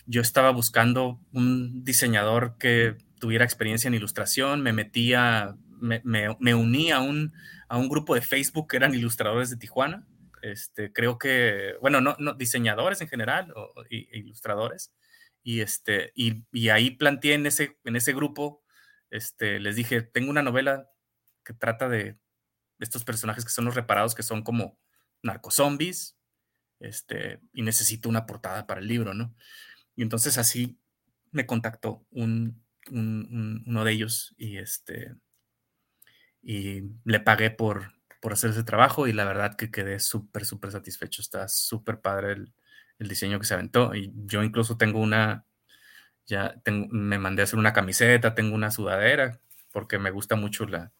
Speaker 2: yo estaba buscando un diseñador que tuviera experiencia en ilustración. Me metía, me, me, uní a un, a un grupo de Facebook que eran ilustradores de Tijuana este, creo que, bueno, no, no diseñadores en general, o, ilustradores, y, este, y, ahí planteé en ese, en ese grupo, este, les dije, tengo una novela que trata de estos personajes que son los reparados, que son como narcozombies, este, y necesito una portada para el libro, ¿no? Y entonces así me contactó un, uno de ellos y este y le pagué por, por hacer ese trabajo y la verdad que quedé súper, súper satisfecho. Está súper padre el, el, diseño que se aventó. Y yo incluso tengo una, ya tengo, me mandé a hacer una camiseta, tengo una sudadera, porque me gusta mucho la,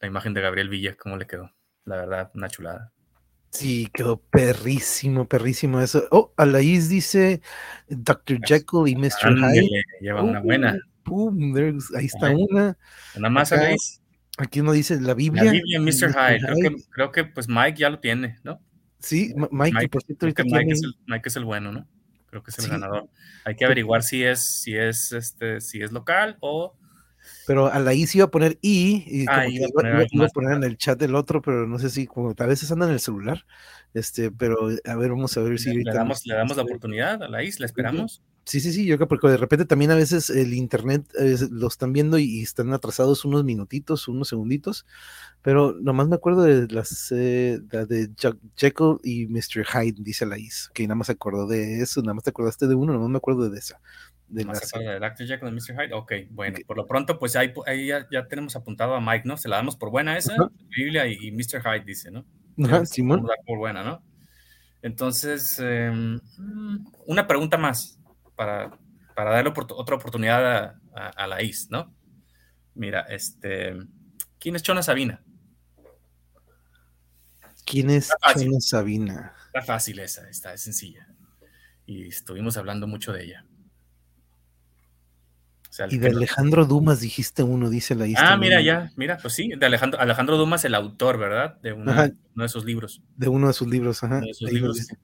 Speaker 2: la imagen de Gabriel Villa, cómo le quedó. La verdad, una chulada.
Speaker 1: Sí, quedó perrísimo, perrísimo eso. Oh, Alaís dice Dr. Jekyll y Mr. Hyde.
Speaker 2: Lleva una buena.
Speaker 1: ahí está una.
Speaker 2: Una más, Alaís.
Speaker 1: Aquí uno dice la Biblia.
Speaker 2: La Biblia, Mr. Hyde. Creo que, creo que pues Mike ya lo tiene, ¿no?
Speaker 1: Sí, Mike, por cierto,
Speaker 2: Mike, es el, Mike, es el, bueno, ¿no? Creo que es el ganador. Hay que averiguar si es, si es este, si es local o.
Speaker 1: Pero a la I sí iba a poner I y ah, iba, a poner, iba, a poner en el chat del otro, pero no sé si como a veces anda en el celular. Este, pero a ver, vamos a ver si
Speaker 2: le, damos, le damos la oportunidad a la I, la esperamos.
Speaker 1: Sí, sí, sí, yo creo porque de repente también a veces el internet lo están viendo y, están atrasados unos minutitos, unos segunditos, pero nomás me acuerdo de las eh, de Jekyll y Mr. Hyde, dice la Is, que nada más acordó de eso, nada más te acordaste de uno, nomás me acuerdo de esa.
Speaker 2: De ¿Más de Dr. Jekyll y Mr. Hyde? Ok, bueno, por lo pronto pues ahí, ahí ya, tenemos apuntado a Mike, ¿no? Se la damos por buena esa, Biblia y, Mr. Hyde dice, ¿no?
Speaker 1: Ajá, Simón.
Speaker 2: Por buena, ¿no? Entonces, em, una pregunta más para, para darle otra oportunidad a, la IS, ¿no? Mira, este, ¿quién es Chona Sabina?
Speaker 1: ¿Quién es Chona Sabina?
Speaker 2: Está fácil esa, está es sencilla. Y estuvimos hablando mucho de ella.
Speaker 1: y de Alejandro Dumas dijiste uno, dice la
Speaker 2: historia. Ah, mira, ya, mira, pues sí, de Alejandro, Alejandro Dumas, el autor, ¿verdad? De uno, de sus libros.
Speaker 1: De uno de sus libros, ajá. Dice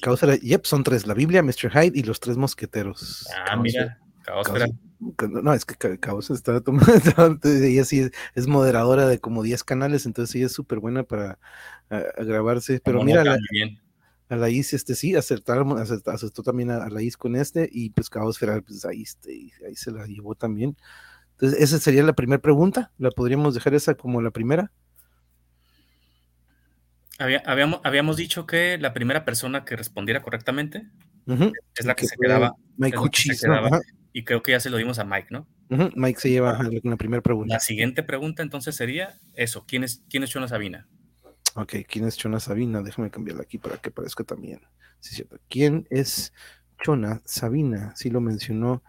Speaker 1: Caosfera, yep, son tres, la Biblia, Mr. Hyde y los tres mosqueteros.
Speaker 2: Ah, mira, Caosfera.
Speaker 1: No, es que Caos está tomando, ella sí es, moderadora de como 10 canales, entonces ella es súper buena para grabarse, pero mira, la, a la IS, este sí, acertaron, acertó, también a, la IS con este, y pues Caosfera, pues ahí, este, ahí se la llevó también. Entonces, esa sería la primera pregunta, ¿la podríamos dejar esa como la primera?
Speaker 2: Habíamos, habíamos dicho que la primera persona que respondiera correctamente es la que, se quedaba.
Speaker 1: Mike
Speaker 2: y creo que ya se lo dimos a Mike, ¿no?
Speaker 1: Mike se lleva la primera pregunta.
Speaker 2: La siguiente pregunta entonces sería eso, ¿quién es, quién es Chona Sabina?
Speaker 1: Ok, ¿quién es Chona Sabina? Déjame cambiarla aquí para que parezca también. Sí, cierto. ¿Quién es Chona Sabina? Sí lo mencionó.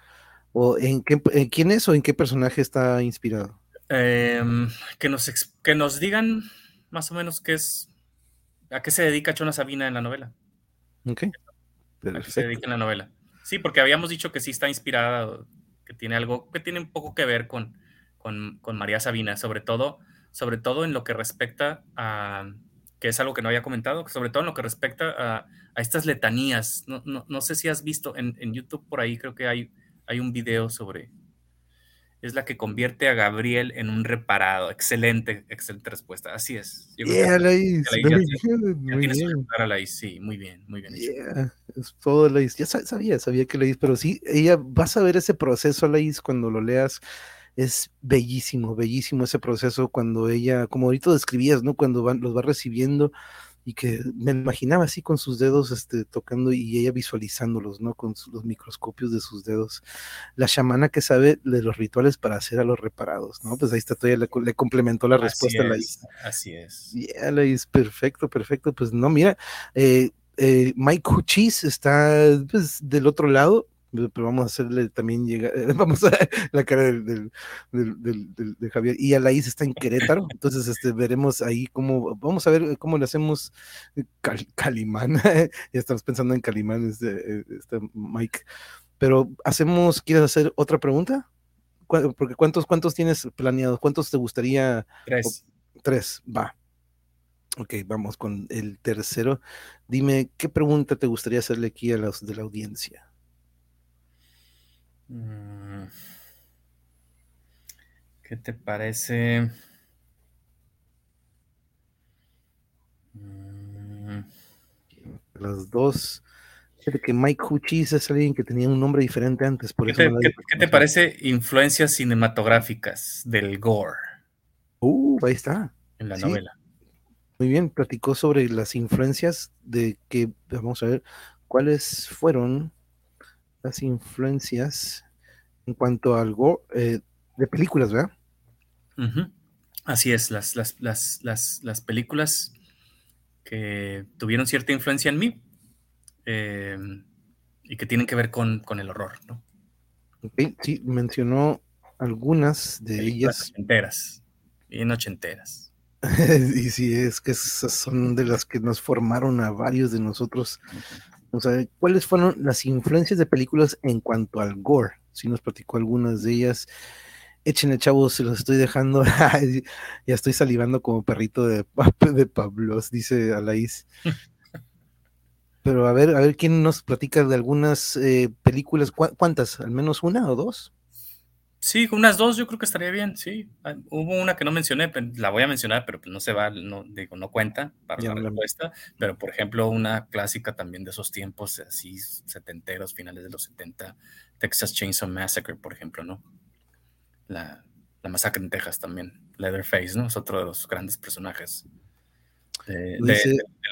Speaker 1: ¿O en qué, quién es o en qué personaje está inspirado?
Speaker 2: Em, que, nos, que nos digan más o menos qué es ¿A qué se dedica Chona Sabina en la novela?
Speaker 1: Ok.
Speaker 2: ¿A qué se dedica en la novela? Sí, porque habíamos dicho que sí está inspirada, que tiene algo, que tiene un poco que ver con, con, María Sabina, sobre todo, sobre todo en lo que respecta a, que es algo que no había comentado, sobre todo en lo que respecta a, estas letanías. No, sé si has visto en, en, YouTube por ahí, creo que hay, hay un video sobre, es la que convierte a Gabriel en un reparado. Excelente, excelente respuesta. Así es.
Speaker 1: Yo yeah, Laís.
Speaker 2: muy bien. a sí, muy bien, muy bien.
Speaker 1: Yeah, es todo Laís. Ya sabía, sabía que Laís, pero sí, ella, vas a ver ese proceso, Laís, cuando lo leas. Es bellísimo, bellísimo ese proceso cuando ella, como ahorita describías, ¿no? Cuando van, los va recibiendo y que me imaginaba así con sus dedos este, tocando y ella visualizándolos, ¿no? Con los microscopios de sus dedos. La chamana que sabe de los rituales para hacer a los reparados, ¿no? Pues ahí está, todavía le, complementó la respuesta
Speaker 2: a
Speaker 1: la
Speaker 2: Así es.
Speaker 1: Yeah, la perfecto, perfecto. Pues no, mira, eh, eh, Mike Huchis está pues, del otro lado, pero vamos a hacerle también llegar, vamos a ver la cara del, de Javier. Y Alaís está en Querétaro, entonces este, veremos ahí cómo, vamos a ver cómo le hacemos Calimán, ya estamos pensando en Calimán, este, este, Mike. Pero hacemos, ¿quieres hacer otra pregunta? Porque ¿cuántos, cuántos tienes planeados? ¿Cuántos te gustaría?
Speaker 2: Tres.
Speaker 1: tres, va. Ok, vamos con el tercero. Dime, ¿qué pregunta te gustaría hacerle aquí a los de la audiencia?
Speaker 2: Mm. ¿Qué te parece?
Speaker 1: Mm. Las dos. que Mike Huchis es alguien que tenía un nombre diferente antes. Por
Speaker 2: ¿Qué,
Speaker 1: eso
Speaker 2: te, ¿qué, te parece influencias cinematográficas del gore?
Speaker 1: Uh, ahí está.
Speaker 2: En la novela.
Speaker 1: Muy bien, platicó sobre las influencias de que, vamos a ver, cuáles fueron las influencias en cuanto a algo eh, de películas, ¿verdad?
Speaker 2: Así es, las, las, las, películas que tuvieron cierta influencia en mí eh, y que tienen que ver con, el horror, ¿no?
Speaker 1: sí, mencionó algunas de ellas.
Speaker 2: Ochenteras, bien ochenteras.
Speaker 1: y sí, es que esas son de las que nos formaron a varios de nosotros. O sea, ¿cuáles fueron las influencias de películas en cuanto al gore? Si nos platicó algunas de ellas. Échenle, chavos, se los estoy dejando. ya estoy salivando como perrito de, de Pablos, dice Alaís. Pero a ver, a ver quién nos platica de algunas eh, películas. ¿Cuántas? ¿Al menos una o dos?
Speaker 2: Sí, unas dos yo creo que estaría bien, sí. Ah, hubo una que no mencioné, la voy a mencionar, pero pues no se va, no, digo, no cuenta para la respuesta. Pero por ejemplo, una clásica también de esos tiempos, así setenteros, finales de los 70, Texas Chainsaw Massacre, por ejemplo, ¿no? La, masacre en Texas también. Leatherface, ¿no? Es otro de los grandes personajes del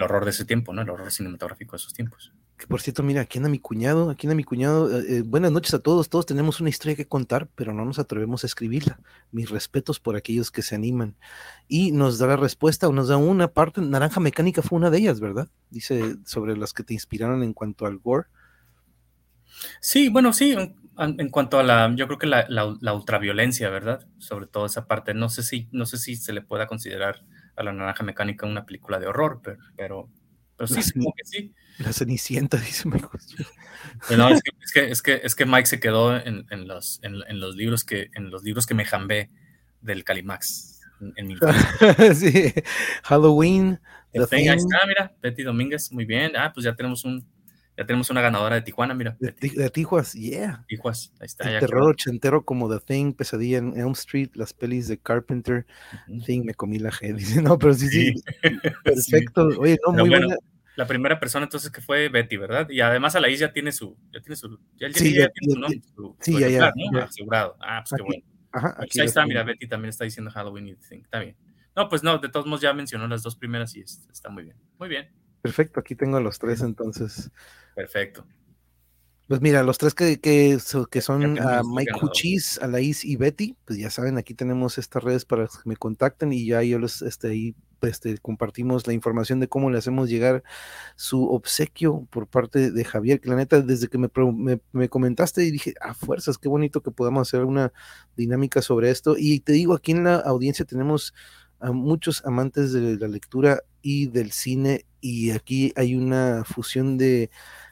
Speaker 2: horror de ese tiempo, ¿no? El horror cinematográfico de esos tiempos
Speaker 1: por cierto, mira, aquí anda mi cuñado, aquí anda mi cuñado. Eh, eh, buenas noches a todos, todos tenemos una historia que contar, pero no nos atrevemos a escribirla. Mis respetos por aquellos que se animan. Y nos da la respuesta, o nos da una parte, Naranja Mecánica fue una de ellas, ¿verdad? Dice sobre las que te inspiraron en cuanto al gore.
Speaker 2: Sí, bueno, sí, en, cuanto a la, yo creo que la, ultraviolencia, ¿verdad? Sobre todo esa parte, no sé si, no sé si se le pueda considerar a la Naranja Mecánica una película de horror, pero, sí, supongo que sí.
Speaker 1: La Cenicienta, dice Mike.
Speaker 2: No, es, que, es, que, es, que, Mike se quedó en, los, en, los libros que, en los libros que me jambé del Calimax. en, mi
Speaker 1: sí, Halloween.
Speaker 2: The Thing, ahí está, mira, Betty Domínguez, muy bien. Ah, pues ya tenemos un, ya tenemos una ganadora de Tijuana, mira.
Speaker 1: De, de Tijuas, yeah.
Speaker 2: Tijuas, ahí está.
Speaker 1: El terror ochentero como The Thing, Pesadilla en Elm Street, las pelis de Carpenter. Thing, me comí la G. Dice, no, pero sí, sí. Perfecto. Oye, no, muy
Speaker 2: bueno, La primera persona entonces que fue Betty, ¿verdad? Y además a la ya tiene su, ya tiene su, ya,
Speaker 1: sí,
Speaker 2: ya,
Speaker 1: ya,
Speaker 2: tiene su nombre, su,
Speaker 1: sí, ya, ya,
Speaker 2: ¿no? Asegurado. Ah, pues
Speaker 1: aquí,
Speaker 2: qué bueno.
Speaker 1: Ajá,
Speaker 2: aquí ahí está, mira, Betty también está diciendo Halloween y The Thing. Está bien. No, pues no, de todos modos ya mencionó las dos primeras y está muy bien. Muy bien.
Speaker 1: Perfecto, aquí tengo a los tres entonces.
Speaker 2: Perfecto.
Speaker 1: Pues mira, los tres que, que, que son uh, Mike Huchis, Alaís y Betty, pues ya saben, aquí tenemos estas redes para que me contacten y ya yo les este, ahí este, compartimos la información de cómo le hacemos llegar su obsequio por parte de Javier, que la neta, desde que me, me, me comentaste y dije, a fuerzas, qué bonito que podamos hacer una dinámica sobre esto. Y te digo, aquí en la audiencia tenemos a muchos amantes de la lectura y del cine y aquí hay una fusión de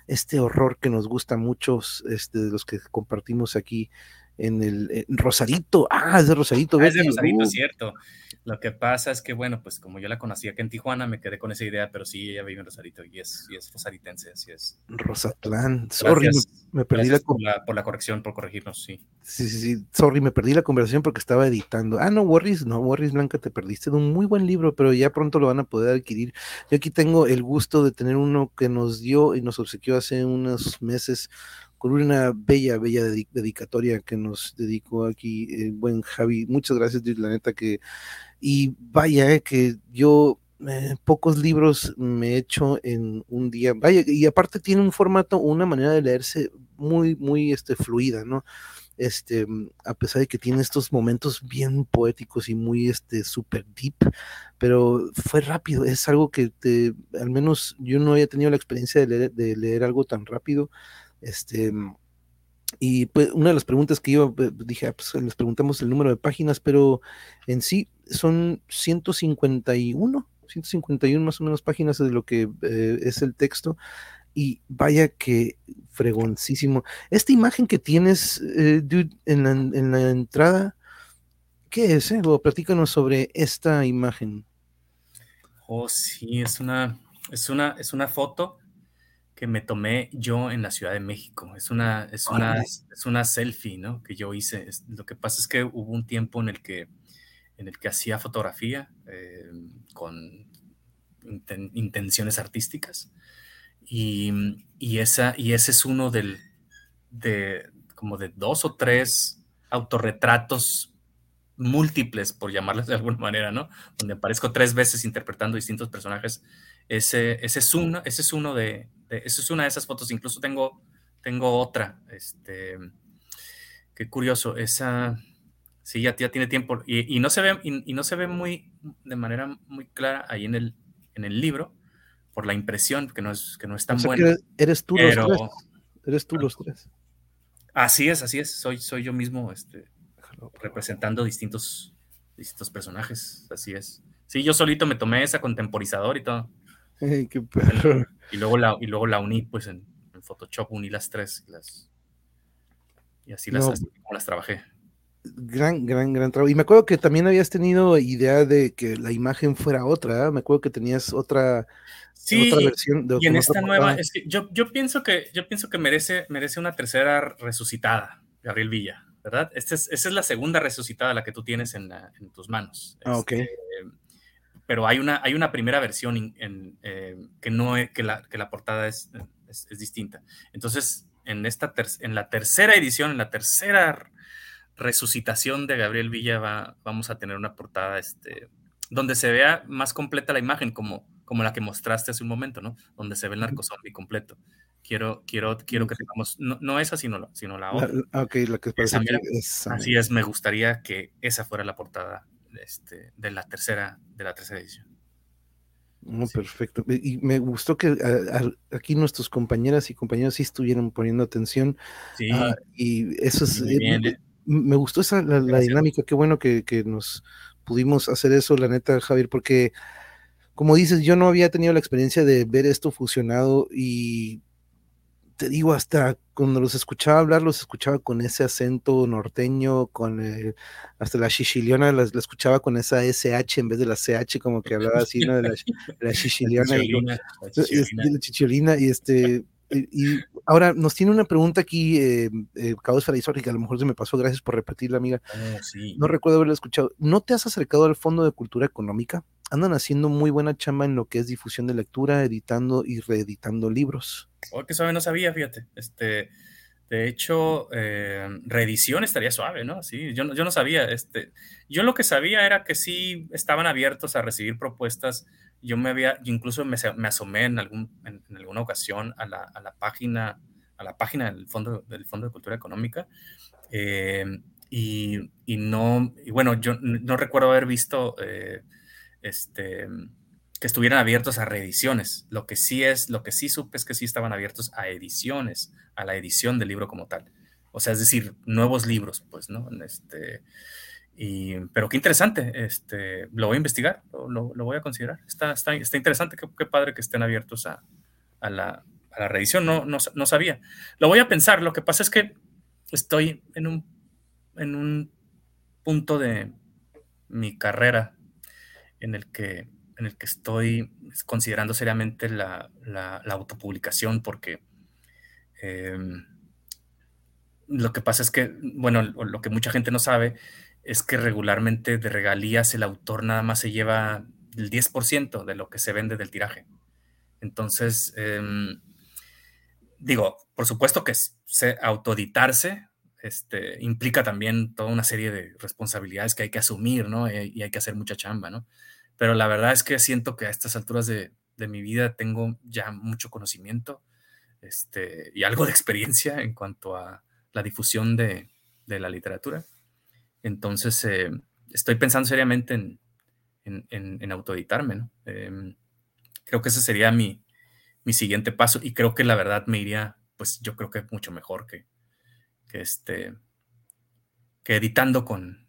Speaker 1: este horror que nos gusta mucho, este, de los que compartimos aquí en el en Rosarito. Ah, es de Rosarito.
Speaker 2: Ah, es de Rosarito, uh. cierto. Lo que pasa es que, bueno, pues como yo la conocía aquí en Tijuana, me quedé con esa idea, pero sí, ella vive en Rosarito y es, y es rosaritense, así es.
Speaker 1: Rosatlán, sorry,
Speaker 2: Gracias,
Speaker 1: me, me perdí la,
Speaker 2: por la, por la corrección, por corregirnos, sí.
Speaker 1: Sí, sí, sí, sorry, me perdí la conversación porque estaba editando. Ah, no, Warris, no, Warris Blanca, te perdiste de un muy buen libro, pero ya pronto lo van a poder adquirir. Yo aquí tengo el gusto de tener uno que nos dio y nos obsequió hace unos meses con una bella, bella dedic dedicatoria que nos dedicó aquí el buen Javi. Muchas gracias, la neta que... Y vaya, eh, que yo eh, pocos libros me he hecho en un día. Vaya, y aparte tiene un formato, una manera de leerse muy, muy este, fluida, ¿no? Este, a pesar de que tiene estos momentos bien poéticos y muy este super deep, pero fue rápido, es algo que te, al menos yo no había tenido la experiencia de leer, de leer algo tan rápido, este, y pues una de las preguntas que yo dije, ah, pues les preguntamos el número de páginas, pero en sí son 151, 151 más o menos páginas de lo que eh, es el texto. Y vaya que fregoncísimo. Esta imagen que tienes, eh, dude, en la, en la, entrada, ¿qué es? Eh? Platícanos sobre esta imagen.
Speaker 2: Oh, sí, es una, es una, es una foto que me tomé yo en la Ciudad de México. Es una, es una, es una selfie, ¿no? Que yo hice. Es, lo que pasa es que hubo un tiempo en el que, en el que hacía fotografía eh, con inten, intenciones artísticas. Y, y, esa, y ese es uno del, de, como de dos o tres autorretratos múltiples, por llamarles de alguna manera, ¿no? Donde aparezco tres veces interpretando distintos personajes. Ese, ese, es, uno, ese es uno de, esa es una de esas fotos, incluso tengo, tengo otra, este, qué curioso, esa, sí, ya, ya tiene tiempo, y, y no se ve, y, y, no se ve muy, de manera muy clara ahí en el, en el libro, por la impresión, que no es, que no es tan
Speaker 1: o sea
Speaker 2: buena.
Speaker 1: Eres, tú
Speaker 2: pero,
Speaker 1: los tres, eres tú los tres.
Speaker 2: Así es, así es, soy, soy yo mismo, este, representando distintos, distintos personajes, así es. Sí, yo solito me tomé esa contemporizador y todo.
Speaker 1: Hey, qué perro.
Speaker 2: Y luego la, y luego la uní, pues en, en Photoshop uní las tres. Las, y así las,
Speaker 1: No.
Speaker 2: como las trabajé.
Speaker 1: Gran, gran, gran trabajo. Y me acuerdo que también habías tenido idea de que la imagen fuera otra. ¿eh? Me acuerdo que tenías otra,
Speaker 2: Sí,
Speaker 1: otra versión. De,
Speaker 2: y en esta nueva,
Speaker 1: portada.
Speaker 2: es que yo, yo pienso que, yo pienso que merece, merece una tercera resucitada, Gabriel Villa, ¿verdad? Esta es, esa es la segunda resucitada la que tú tienes en, la- en tus manos.
Speaker 1: Ah, ok.
Speaker 2: Pero hay una, hay una primera versión en, en, eh, que, no que, la, que la portada es, es, es distinta. Entonces, en, esta ter- en la tercera edición, en la tercera resucitación de Gabriel Villa, va, vamos a tener una portada este, donde se vea más completa la imagen, como, como la que mostraste hace un momento, ¿no? Donde se ve el narcozombie completo. Quiero, quiero, quiero que tengamos, no, no esa, sino la, sino la otra.
Speaker 1: la- ok, la que parece
Speaker 2: Esa,
Speaker 1: que es.
Speaker 2: Así es, me gustaría que esa fuera la portada este, de la tercera, de la tercera edición. Sí.
Speaker 1: perfecto. Y me gustó que a- a- aquí nuestros compañeras y compañeros sí estuvieron poniendo atención.
Speaker 2: Sí,
Speaker 1: ah, y eso es. eh, me,
Speaker 2: eh.
Speaker 1: me gustó esa la, dinámica. Qué bueno que, que nos pudimos hacer eso, la neta, Javier, porque como dices, yo no había tenido la experiencia de ver esto fusionado y te digo, hasta cuando los escuchaba hablar, los escuchaba con ese acento norteño, con hasta la chichiliona, la, escuchaba con esa SH en vez de la CH, como que hablaba así, ¿no? De la, la chichiliona. la chicholina, y este, y, ahora nos tiene una pregunta aquí, eh, eh, que a lo mejor se me pasó, gracias por repetirla, amiga. Oh, no recuerdo haberla escuchado. ¿No te has acercado al Fondo de Cultura Económica? Andan haciendo muy buena chamba en lo que es difusión de lectura, editando y reeditando libros.
Speaker 2: Oh, que suave, no sabía, fíjate. Este, de hecho, eh, reedición estaría suave, ¿no? Sí, yo, yo no sabía. Este, yo lo que sabía era que sí estaban abiertos a recibir propuestas yo me había, incluso me, asomé en, algún, en, alguna ocasión a la, a la, página, a la página del Fondo, del Fondo de Cultura Económica, eh, y, y, no, y bueno, yo no recuerdo haber visto eh, este, que estuvieran abiertos a reediciones. Lo que sí es, lo que sí supe es que sí estaban abiertos a ediciones, a la edición del libro como tal. O sea, es decir, nuevos libros, pues, ¿no? Este, pero qué interesante, este, lo voy a investigar, lo, lo voy a considerar. Está, está, está interesante, qué, qué, padre que estén abiertos a, a, la, a la, reedición, no, no, no, sabía. Lo voy a pensar, lo que pasa es que estoy en un, en un punto de mi carrera en el que, en el que estoy considerando seriamente la, la, la autopublicación porque... Em, lo que pasa es que, bueno, lo que mucha gente no sabe es que regularmente de regalías el autor nada más se lleva el 10% de lo que se vende del tiraje. Entonces, em, digo, por supuesto que autoeditarse este, implica también toda una serie de responsabilidades que hay que asumir, ¿no? Eh, y hay que hacer mucha chamba, ¿no? Pero la verdad es que siento que a estas alturas de, mi vida tengo ya mucho conocimiento este, y algo de experiencia en cuanto a la difusión de la literatura. Entonces, eh, estoy pensando seriamente en, en, en, autoeditarme, ¿no? Em, creo que ese sería mi, mi, siguiente paso y creo que la verdad me iría, pues yo creo que mucho mejor que, que, este, que editando con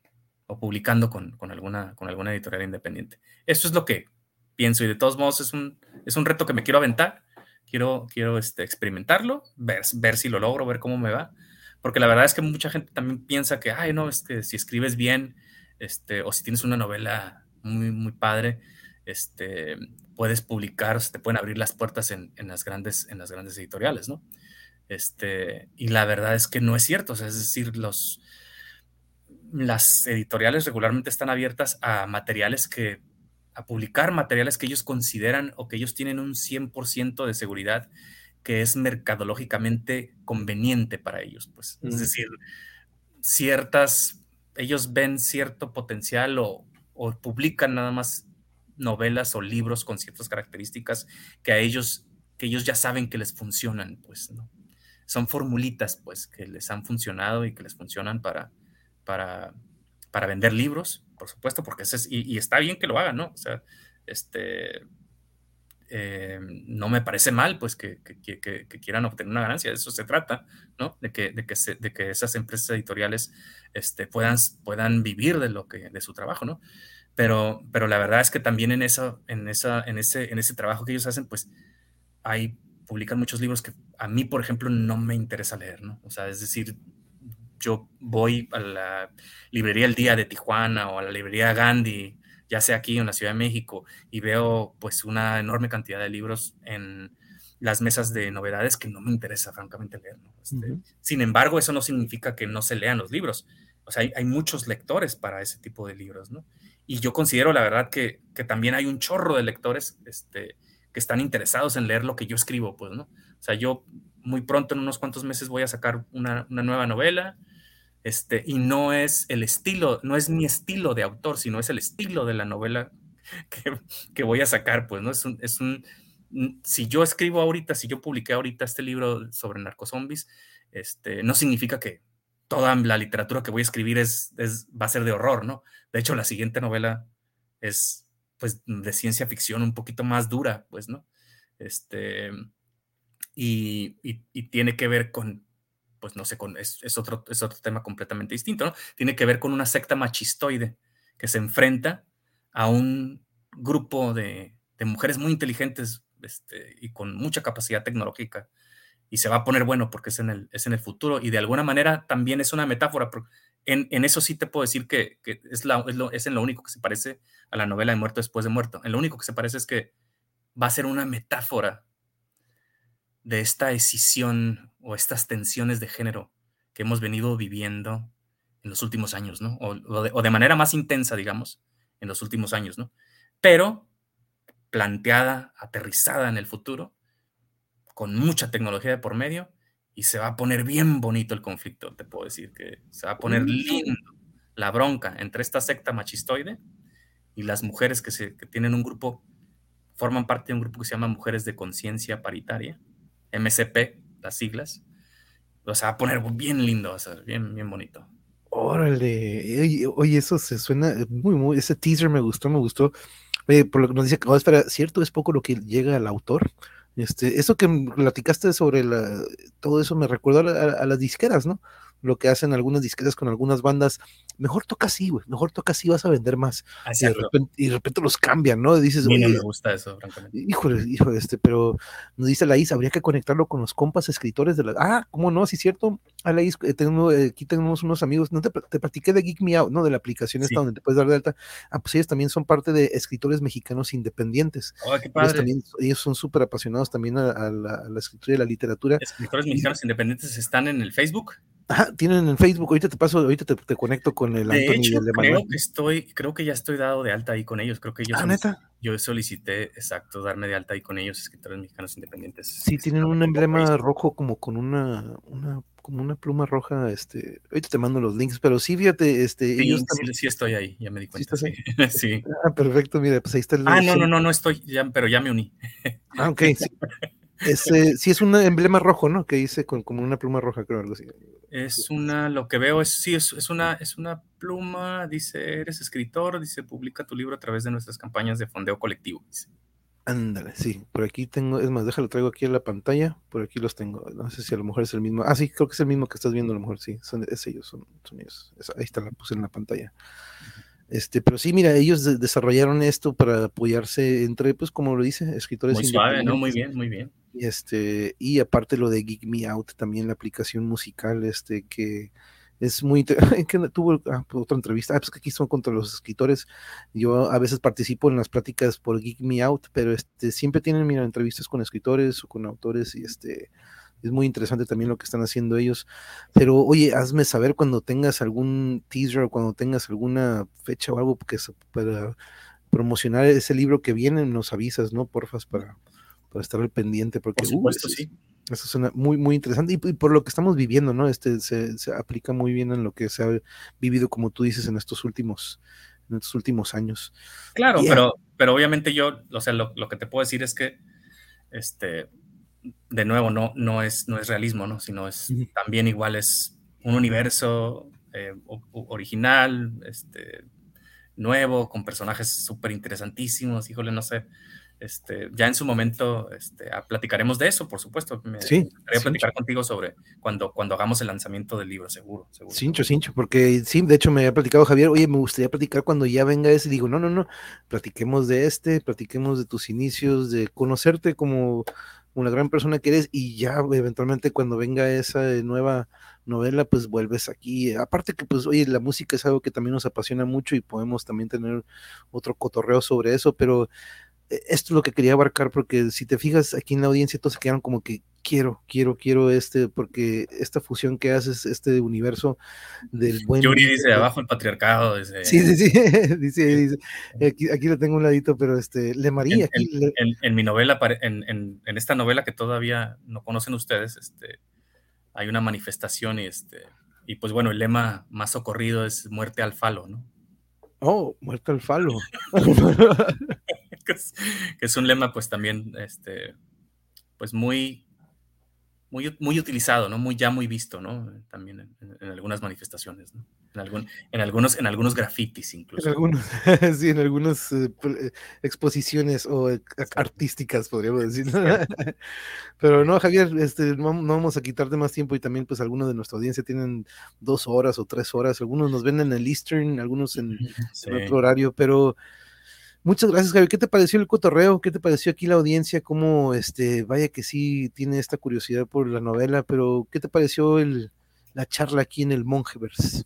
Speaker 2: o publicando con, con, alguna, con alguna editorial independiente. Eso es lo que pienso y de todos modos es un, es un reto que me quiero aventar. Quiero, quiero este, experimentarlo, ver, ver si lo logro, ver cómo me va porque la verdad es que mucha gente también piensa que, ay, no, es que si escribes bien, este, o si tienes una novela muy, muy padre, este, puedes publicar, te pueden abrir las puertas en, en, las, grandes, en las grandes editoriales, ¿no? Este, y la verdad es que no es cierto, es decir, los, las editoriales regularmente están abiertas a materiales que, a publicar materiales que ellos consideran o que ellos tienen un 100% de seguridad que es mercadológicamente conveniente para ellos, pues. Es decir, ciertas, ellos ven cierto potencial o, publican nada más novelas o libros con ciertas características que a ellos, que ellos ya saben que les funcionan, pues, ¿no? Son formulitas, pues, que les han funcionado y que les funcionan para, para, para vender libros, por supuesto, porque es, y, y, está bien que lo hagan, ¿no? O sea, este, eh, no me parece mal, pues, que, quieran obtener una ganancia, de eso se trata, ¿no? De que, de que, de que esas empresas editoriales este, puedan, puedan vivir de, lo que, de su trabajo, ¿no? Pero, pero la verdad es que también en, eso, en, esa, en, ese, en ese trabajo que ellos hacen, pues, hay, publican muchos libros que a mí, por ejemplo, no me interesa leer, ¿no? O sea, es decir, yo voy a la librería El Día de Tijuana o a la librería Gandhi ya sea aquí en la Ciudad de México, y veo pues una enorme cantidad de libros en las mesas de novedades que no me interesa francamente leer. Este, sin embargo, eso no significa que no se lean los libros. O sea, hay, muchos lectores para ese tipo de libros, ¿no? Y yo considero, la verdad, que, que, también hay un chorro de lectores este, que están interesados en leer lo que yo escribo, pues, ¿no? O sea, yo muy pronto, en unos cuantos meses, voy a sacar una, una nueva novela, este, y no es el estilo, no es mi estilo de autor, sino es el estilo de la novela que, voy a sacar, pues, ¿no? Es un, es un, si yo escribo ahorita, si yo publiqué ahorita este libro sobre narcozombies, este, no significa que toda la literatura que voy a escribir es, va a ser de horror, ¿no? De hecho, la siguiente novela es, pues, de ciencia ficción un poquito más dura, pues, ¿no? Este, y, y tiene que ver con, pues no sé, con, es, otro, es otro tema completamente distinto, ¿no? Tiene que ver con una secta machistoide que se enfrenta a un grupo de, mujeres muy inteligentes este, y con mucha capacidad tecnológica y se va a poner bueno porque es en el, es en el futuro y de alguna manera también es una metáfora. En, en eso sí te puedo decir que, que es, la, es, lo, es, en lo único que se parece a la novela de Muerto después de Muerto. En lo único que se parece es que va a ser una metáfora de esta decisión o estas tensiones de género que hemos venido viviendo en los últimos años, ¿no? O, o, de, o de manera más intensa, digamos, en los últimos años, ¿no? Pero planteada, aterrizada en el futuro con mucha tecnología de por medio y se va a poner bien bonito el conflicto, te puedo decir que se va a poner lindo la bronca entre esta secta machistoide y las mujeres que, se, que tienen un grupo, forman parte de un grupo que se llama Mujeres de Conciencia Paritaria, MCP, las siglas. O sea, va a poner bien lindo, o bien, bien bonito.
Speaker 1: Órale, oye, eso se suena muy, muy, ese teaser me gustó, me gustó. Por lo que nos dice, oh, espera, ¿cierto es poco lo que llega al autor? Este, eso que platicaste sobre la, todo eso me recuerda a, a, las disqueras, ¿no? Lo que hacen algunas disqueras con algunas bandas, mejor toca así, güey, mejor toca así, vas a vender más. Y de, repente, y de, repente, los cambian, ¿no? Dices,
Speaker 2: no me gusta eso, francamente.
Speaker 1: Híjole, híjole, este, pero nos dice la Is, habría que conectarlo con los compas escritores de la. Ah, ¿cómo no? Sí, es cierto. A la Is, eh, eh, aquí tenemos unos amigos, no te, te platiqué de Geek Me Out, ¿no? De la aplicación esta sí. donde te puedes dar de alta. Ah, pues ellos también son parte de escritores mexicanos independientes.
Speaker 2: Oh, qué padre.
Speaker 1: Ellos, también, ellos son súper apasionados también a, a, la, a, la, escritura y la literatura.
Speaker 2: ¿Escritores mexicanos y, independientes están en el Facebook?
Speaker 1: Ajá, tienen en Facebook, ahorita te paso, ahorita te, te conecto con el
Speaker 2: de Anthony hecho, el de creo que estoy, creo que ya estoy dado de alta ahí con ellos, creo que yo,
Speaker 1: ah, ¿neta?
Speaker 2: yo solicité, exacto, darme de alta ahí con ellos, escritores mexicanos independientes.
Speaker 1: Sí, tienen un emblema rojo como con una, una, como una pluma roja, este, ahorita te mando los links, pero sí, fíjate, este,
Speaker 2: sí,
Speaker 1: ellos
Speaker 2: también... sí, estoy ahí, ya me di cuenta.
Speaker 1: ¿Sí,
Speaker 2: sí. sí.
Speaker 1: Ah, perfecto, mira, pues ahí está el...
Speaker 2: Ah, no, no, no, no estoy, ya, pero ya me uní.
Speaker 1: Ah, ok, sí. Es, eh, sí, es un emblema rojo, ¿no? Que dice con como una pluma roja, creo, algo así.
Speaker 2: Es una, lo que veo es, sí, es, es, una, es una pluma, dice, eres escritor, dice, publica tu libro a través de nuestras campañas de fondeo colectivo, dice.
Speaker 1: Ándale, sí, por aquí tengo, es más, déjalo, traigo aquí en la pantalla, por aquí los tengo, no sé si a lo mejor es el mismo, ah, sí, creo que es el mismo que estás viendo, a lo mejor sí, son, es ellos, son, son ellos, es, ahí está, la puse en la pantalla. Este, pero sí, mira, ellos de desarrollaron esto para apoyarse entre, pues, como lo dice, escritores
Speaker 2: muy suave, ¿no? Muy bien, muy bien.
Speaker 1: Y este, y aparte lo de Geek Me Out, también la aplicación musical, este, que es muy que tuvo ah, otra entrevista, ah, pues que aquí son contra los escritores. Yo a veces participo en las pláticas por Geek Me Out, pero este siempre tienen entrevistas con escritores o con autores y este es muy interesante también lo que están haciendo ellos. Pero oye, hazme saber cuando tengas algún teaser o cuando tengas alguna fecha o algo que para promocionar ese libro que viene, nos avisas, ¿no? Porfas, para, para estar al pendiente, porque
Speaker 2: por supuesto,
Speaker 1: uh,
Speaker 2: sí.
Speaker 1: Eso suena muy, muy interesante. Y, y, por lo que estamos viviendo, ¿no? Este se, se, aplica muy bien en lo que se ha vivido, como tú dices, en estos últimos, en estos últimos años.
Speaker 2: Claro, yeah. pero, pero obviamente yo, o sea, lo, lo que te puedo decir es que este de nuevo, no, no, es, no es realismo, ¿no? sino es uh -huh. también igual es un universo eh, original, este, nuevo, con personajes súper interesantísimos, híjole, no sé. Este, ya en su momento este, platicaremos de eso, por supuesto. Me
Speaker 1: sí,
Speaker 2: gustaría platicar contigo sobre cuando, cuando hagamos el lanzamiento del libro, seguro. seguro.
Speaker 1: Cincho, cincho, porque sí, de hecho me había platicado Javier, oye, me gustaría platicar cuando ya venga ese, y digo, no, no, no, platiquemos de este, platiquemos de tus inicios, de conocerte como una gran persona que eres y ya eventualmente cuando venga esa nueva novela pues vuelves aquí aparte que pues oye la música es algo que también nos apasiona mucho y podemos también tener otro cotorreo sobre eso pero esto es lo que quería abarcar porque si te fijas aquí en la audiencia todos se quedaron como que quiero, quiero, quiero este, porque esta fusión que haces, este universo del buen...
Speaker 2: Yuri dice abajo el patriarcado. Dice,
Speaker 1: sí, sí, sí, dice, dice aquí, aquí, lo tengo un ladito, pero este, Le María.
Speaker 2: En, en,
Speaker 1: le...
Speaker 2: en, en mi novela, en, en, esta novela que todavía no conocen ustedes, este, hay una manifestación y este, y pues bueno, el lema más socorrido es muerte al falo, ¿no?
Speaker 1: Oh, muerte al falo.
Speaker 2: que, es, que es un lema pues también, este, pues muy muy, muy utilizado, ¿no? Muy, ya muy visto, ¿no? También en, en algunas manifestaciones, ¿no? En, algún, en, algunos, en algunos grafitis incluso.
Speaker 1: En algunos, sí, en algunas eh, exposiciones o eh, artísticas, podríamos decir. Pero no, Javier, este, no, no, vamos a quitarte más tiempo y también pues algunos de nuestra audiencia tienen dos horas o tres horas, algunos nos ven en el Eastern, algunos en, sí. en otro horario, pero Muchas gracias, Javier. ¿Qué te pareció el cotorreo? ¿Qué te pareció aquí la audiencia? ¿Cómo, este, vaya que sí tiene esta curiosidad por la novela, pero ¿qué te pareció el, la charla aquí en el Mongeverse?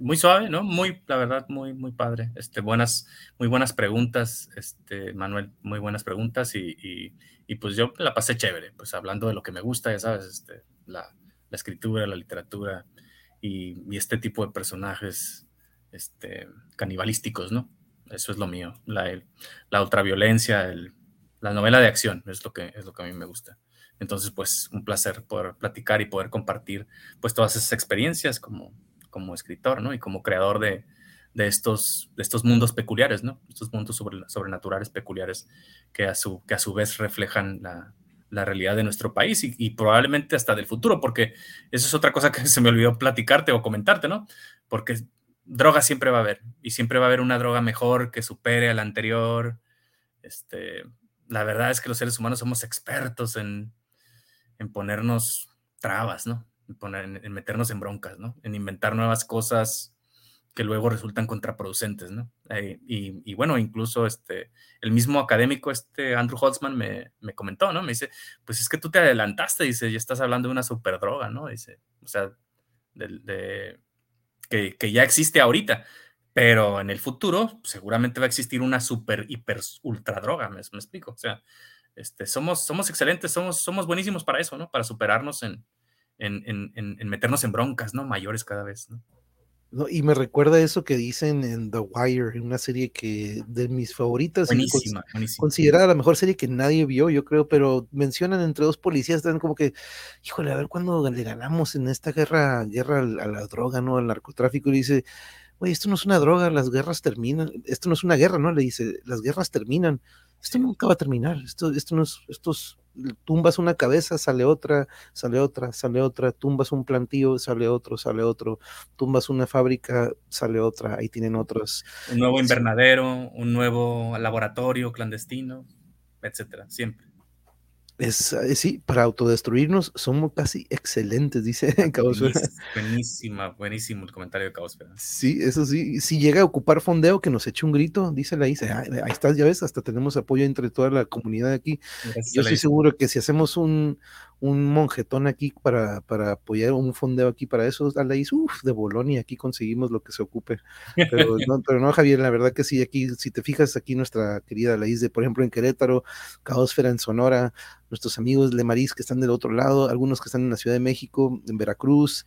Speaker 2: Muy suave, ¿no? Muy, la verdad, muy, muy padre. Este, buenas, muy buenas preguntas, este, Manuel, muy buenas preguntas y, y, pues yo la pasé chévere, pues hablando de lo que me gusta, ya sabes, este, la, la escritura, la literatura y, y, este tipo de personajes, este, canibalísticos, ¿no? Eso es lo mío, la, la ultraviolencia, el, la novela de acción, es lo, que, es lo que a mí me gusta. Entonces, pues un placer poder platicar y poder compartir pues todas esas experiencias como, como escritor, ¿no? Y como creador de, de estos, de estos mundos peculiares, ¿no? Estos mundos sobrenaturales peculiares que a su, que a su vez reflejan la, la realidad de nuestro país y, y, probablemente hasta del futuro, porque eso es otra cosa que se me olvidó platicarte o comentarte, ¿no? Porque droga siempre va a haber y siempre va a haber una droga mejor que supere a la anterior. Este, la verdad es que los seres humanos somos expertos en, en ponernos trabas, ¿no? En, poner, en, meternos en broncas, ¿no? En inventar nuevas cosas que luego resultan contraproducentes, ¿no? Eh, y, bueno, incluso este, el mismo académico, este Andrew Holtzman, me, me, comentó, ¿no? Me dice, pues es que tú te adelantaste, dice, y estás hablando de una superdroga, ¿no? Dice, o sea, de, de que, ya existe ahorita, pero en el futuro seguramente va a existir una super, hiper, ultra droga, me, me explico. O sea, este, somos, somos excelentes, somos, somos buenísimos para eso, ¿no? Para superarnos en, en, en, en meternos en broncas, ¿no? Mayores cada vez, ¿no?
Speaker 1: No, y me recuerda eso que dicen en The Wire, en una serie que de mis favoritas,
Speaker 2: buenísima, buenísima.
Speaker 1: considerada la mejor serie que nadie vio, yo creo, pero mencionan entre dos policías, están como que, híjole, a ver cuándo le ganamos en esta guerra, guerra a la droga, ¿no? Al narcotráfico, y dice, oye, esto no es una droga, las guerras terminan, esto no es una guerra, ¿no? Le dice, las guerras terminan, esto nunca va a terminar, esto, esto no es, estos tumbas una cabeza, sale otra, sale otra, sale otra, tumbas un plantío, sale otro, sale otro, tumbas una fábrica, sale otra, ahí tienen otros.
Speaker 2: Un nuevo invernadero, un nuevo laboratorio clandestino, etcétera, siempre.
Speaker 1: Es, eh, sí, para autodestruirnos somos casi excelentes, dice
Speaker 2: Caosfera. Buenísima, buenísimo el comentario de Caosfera.
Speaker 1: Sí, eso sí. Si llega a ocupar fondeo, que nos eche un grito, dice la dice, ahí estás, ya ves, hasta tenemos apoyo entre toda la comunidad aquí. Gracias Yo estoy seguro que si hacemos un, un monjetón aquí para, para apoyar un fondeo aquí para eso, a la uff, de Bolonia, aquí conseguimos lo que se ocupe. Pero no, pero no, Javier, la verdad que sí, aquí, si te fijas, aquí nuestra querida Laís de, por ejemplo, en Querétaro, Caosfera en Sonora, nuestros amigos Lemarís que están del otro lado, algunos que están en la Ciudad de México, en Veracruz,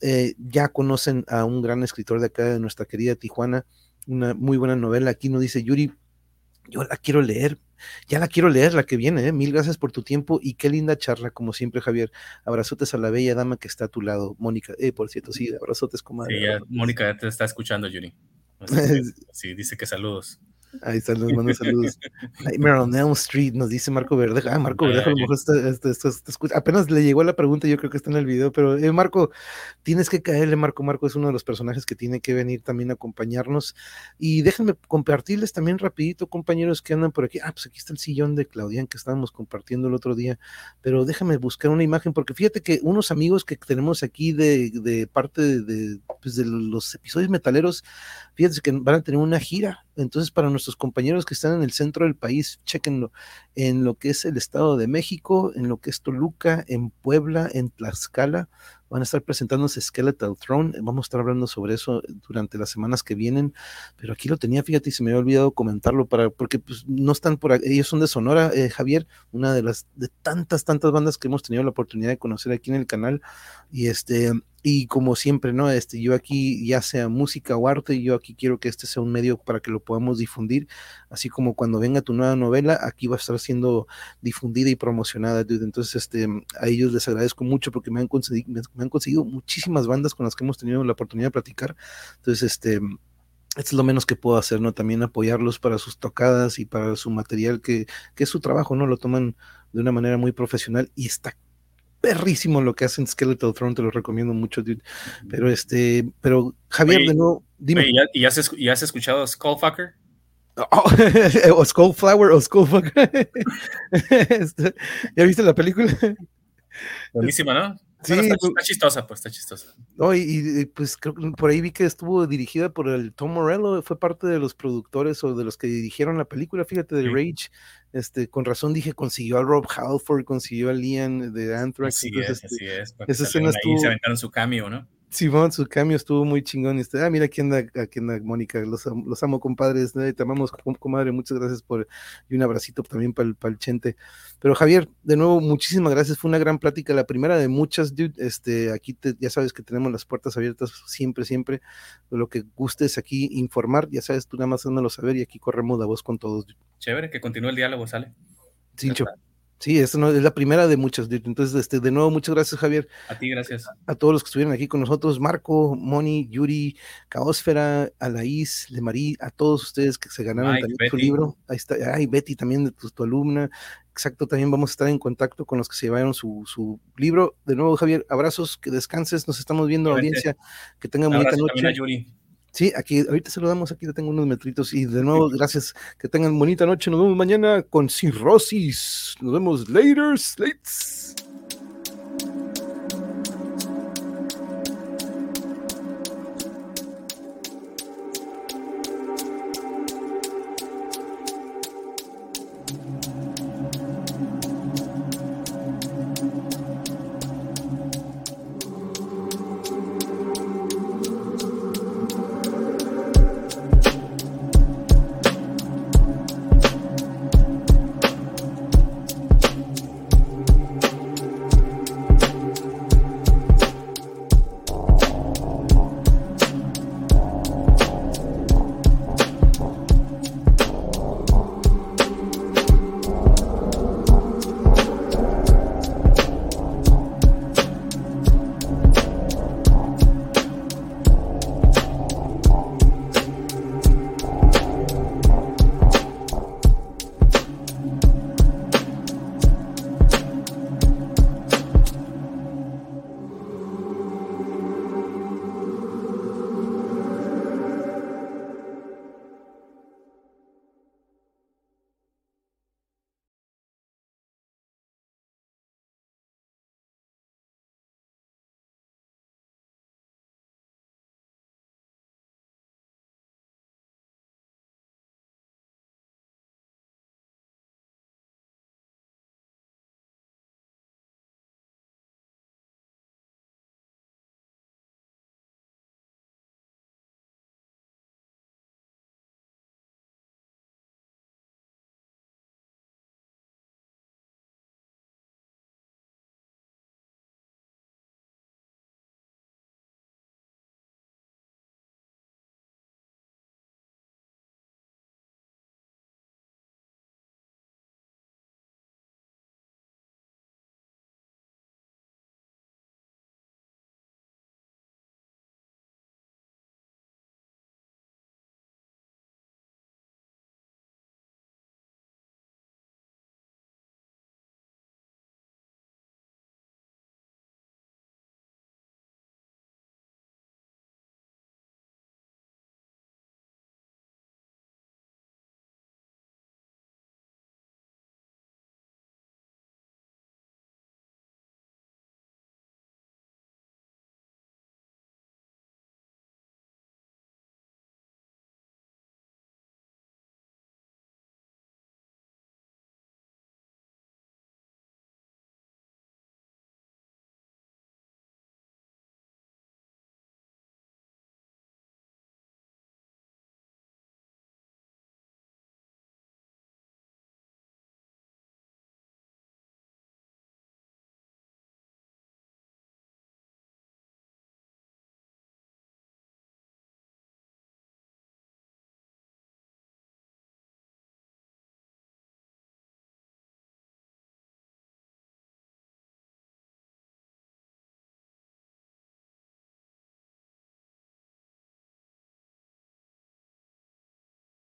Speaker 1: eh, ya conocen a un gran escritor de acá, de nuestra querida Tijuana, una muy buena novela. Aquí nos dice Yuri, yo la quiero leer, ya la quiero leer, la que viene, ¿eh? mil gracias por tu tiempo y qué linda charla, como siempre, Javier. Abrazotes a la bella dama que está a tu lado, Mónica. Eh, por cierto, sí, abrazotes, comadre.
Speaker 2: Sí, ya, Mónica ya te está escuchando, Yuri. sí, dice que saludos.
Speaker 1: Ahí están, nos manda saludos. Nightmare on Elm Street, nos dice Marco Verde. Ah, Marco Verde, a lo mejor está, está, está, apenas le llegó la pregunta, yo creo que está en el video, pero eh, Marco, tienes que caerle, Marco. Marco es uno de los personajes que tiene que venir también a acompañarnos. Y déjenme compartirles también rapidito, compañeros que andan por aquí. Ah, pues aquí está el sillón de Claudian que estábamos compartiendo el otro día, pero déjame buscar una imagen, porque fíjate que unos amigos que tenemos aquí de, de parte de, pues de los episodios metaleros, fíjense que van a tener una gira entonces, para nuestros compañeros que están en el centro del país, chequenlo en lo que es el Estado de México, en lo que es Toluca, en Puebla, en Tlaxcala. Van a estar presentándose Skeletal Throne. Vamos a estar hablando sobre eso durante las semanas que vienen. Pero aquí lo tenía, fíjate, y se me había olvidado comentarlo para, porque pues, no están por aquí. Ellos son de Sonora, eh, Javier, una de las de tantas, tantas bandas que hemos tenido la oportunidad de conocer aquí en el canal. Y este, y como siempre, ¿no? Este, yo aquí, ya sea música o arte, yo aquí quiero que este sea un medio para que lo podamos difundir, así como cuando venga tu nueva novela, aquí va a estar siendo difundida y promocionada, dude. Entonces, este, a ellos les agradezco mucho porque me han conseguido, me han conseguido muchísimas bandas con las que hemos tenido la oportunidad de platicar. Entonces, este, es lo menos que puedo hacer, ¿no? También apoyarlos para sus tocadas y para su material, que, que es su trabajo, ¿no? Lo toman de una manera muy profesional y está perrísimo lo que hacen Skeletal Throne, te lo recomiendo mucho, dude. Pero este, pero Javier,
Speaker 2: oye,
Speaker 1: de nuevo, dime.
Speaker 2: Oye, ¿y, has, ¿y, has, escuchado Skullfucker?
Speaker 1: Oh, o Skullflower o Skullfucker. Este, ¿Ya viste la película?
Speaker 2: Buenísima, ¿no? Sí, está, chistosa, pues está chistosa.
Speaker 1: No, y, pues creo que por ahí vi que estuvo dirigida por el Tom Morello, fue parte de los productores o de los que dirigieron la película, fíjate, de Rage. Este, con razón dije, consiguió a Rob Halford, consiguió a Liam de Anthrax.
Speaker 2: Así es, este, así es. Esa escena estuvo... se aventaron su cambio, ¿no?
Speaker 1: Simón, su cambio estuvo muy chingón. Y este, ah, mira aquí anda, aquí anda Mónica, los, los amo, compadres, te amamos, comadre, muchas gracias por, y un abracito también para el, para el Chente. Pero Javier, de nuevo, muchísimas gracias, fue una gran plática, la primera de muchas, dude, este, aquí ya sabes que tenemos las puertas abiertas siempre, siempre, lo que gustes aquí informar, ya sabes, tú nada más dándolo saber y aquí corremos la voz con todos.
Speaker 2: Chévere, que continúe el diálogo, sale.
Speaker 1: Cincho. Sí, esta no, es la primera de muchas. Entonces, este, de nuevo, muchas gracias, Javier.
Speaker 2: A ti, gracias.
Speaker 1: A, todos los que estuvieron aquí con nosotros, Marco, Moni, Yuri, Caosfera, Alaís, Lemarí, a todos ustedes que se ganaron también su libro. Ahí está, ay, Betty también, de tu, alumna. Exacto, también vamos a estar en contacto con los que se llevaron su, su libro. De nuevo, Javier, abrazos, que descanses, nos estamos viendo, audiencia, que tengan bonita noche. Yuri. Sí, aquí, ahorita saludamos, aquí tengo unos metritos y de nuevo, gracias, que tengan bonita noche, nos vemos mañana con cirrosis, nos vemos later, slates.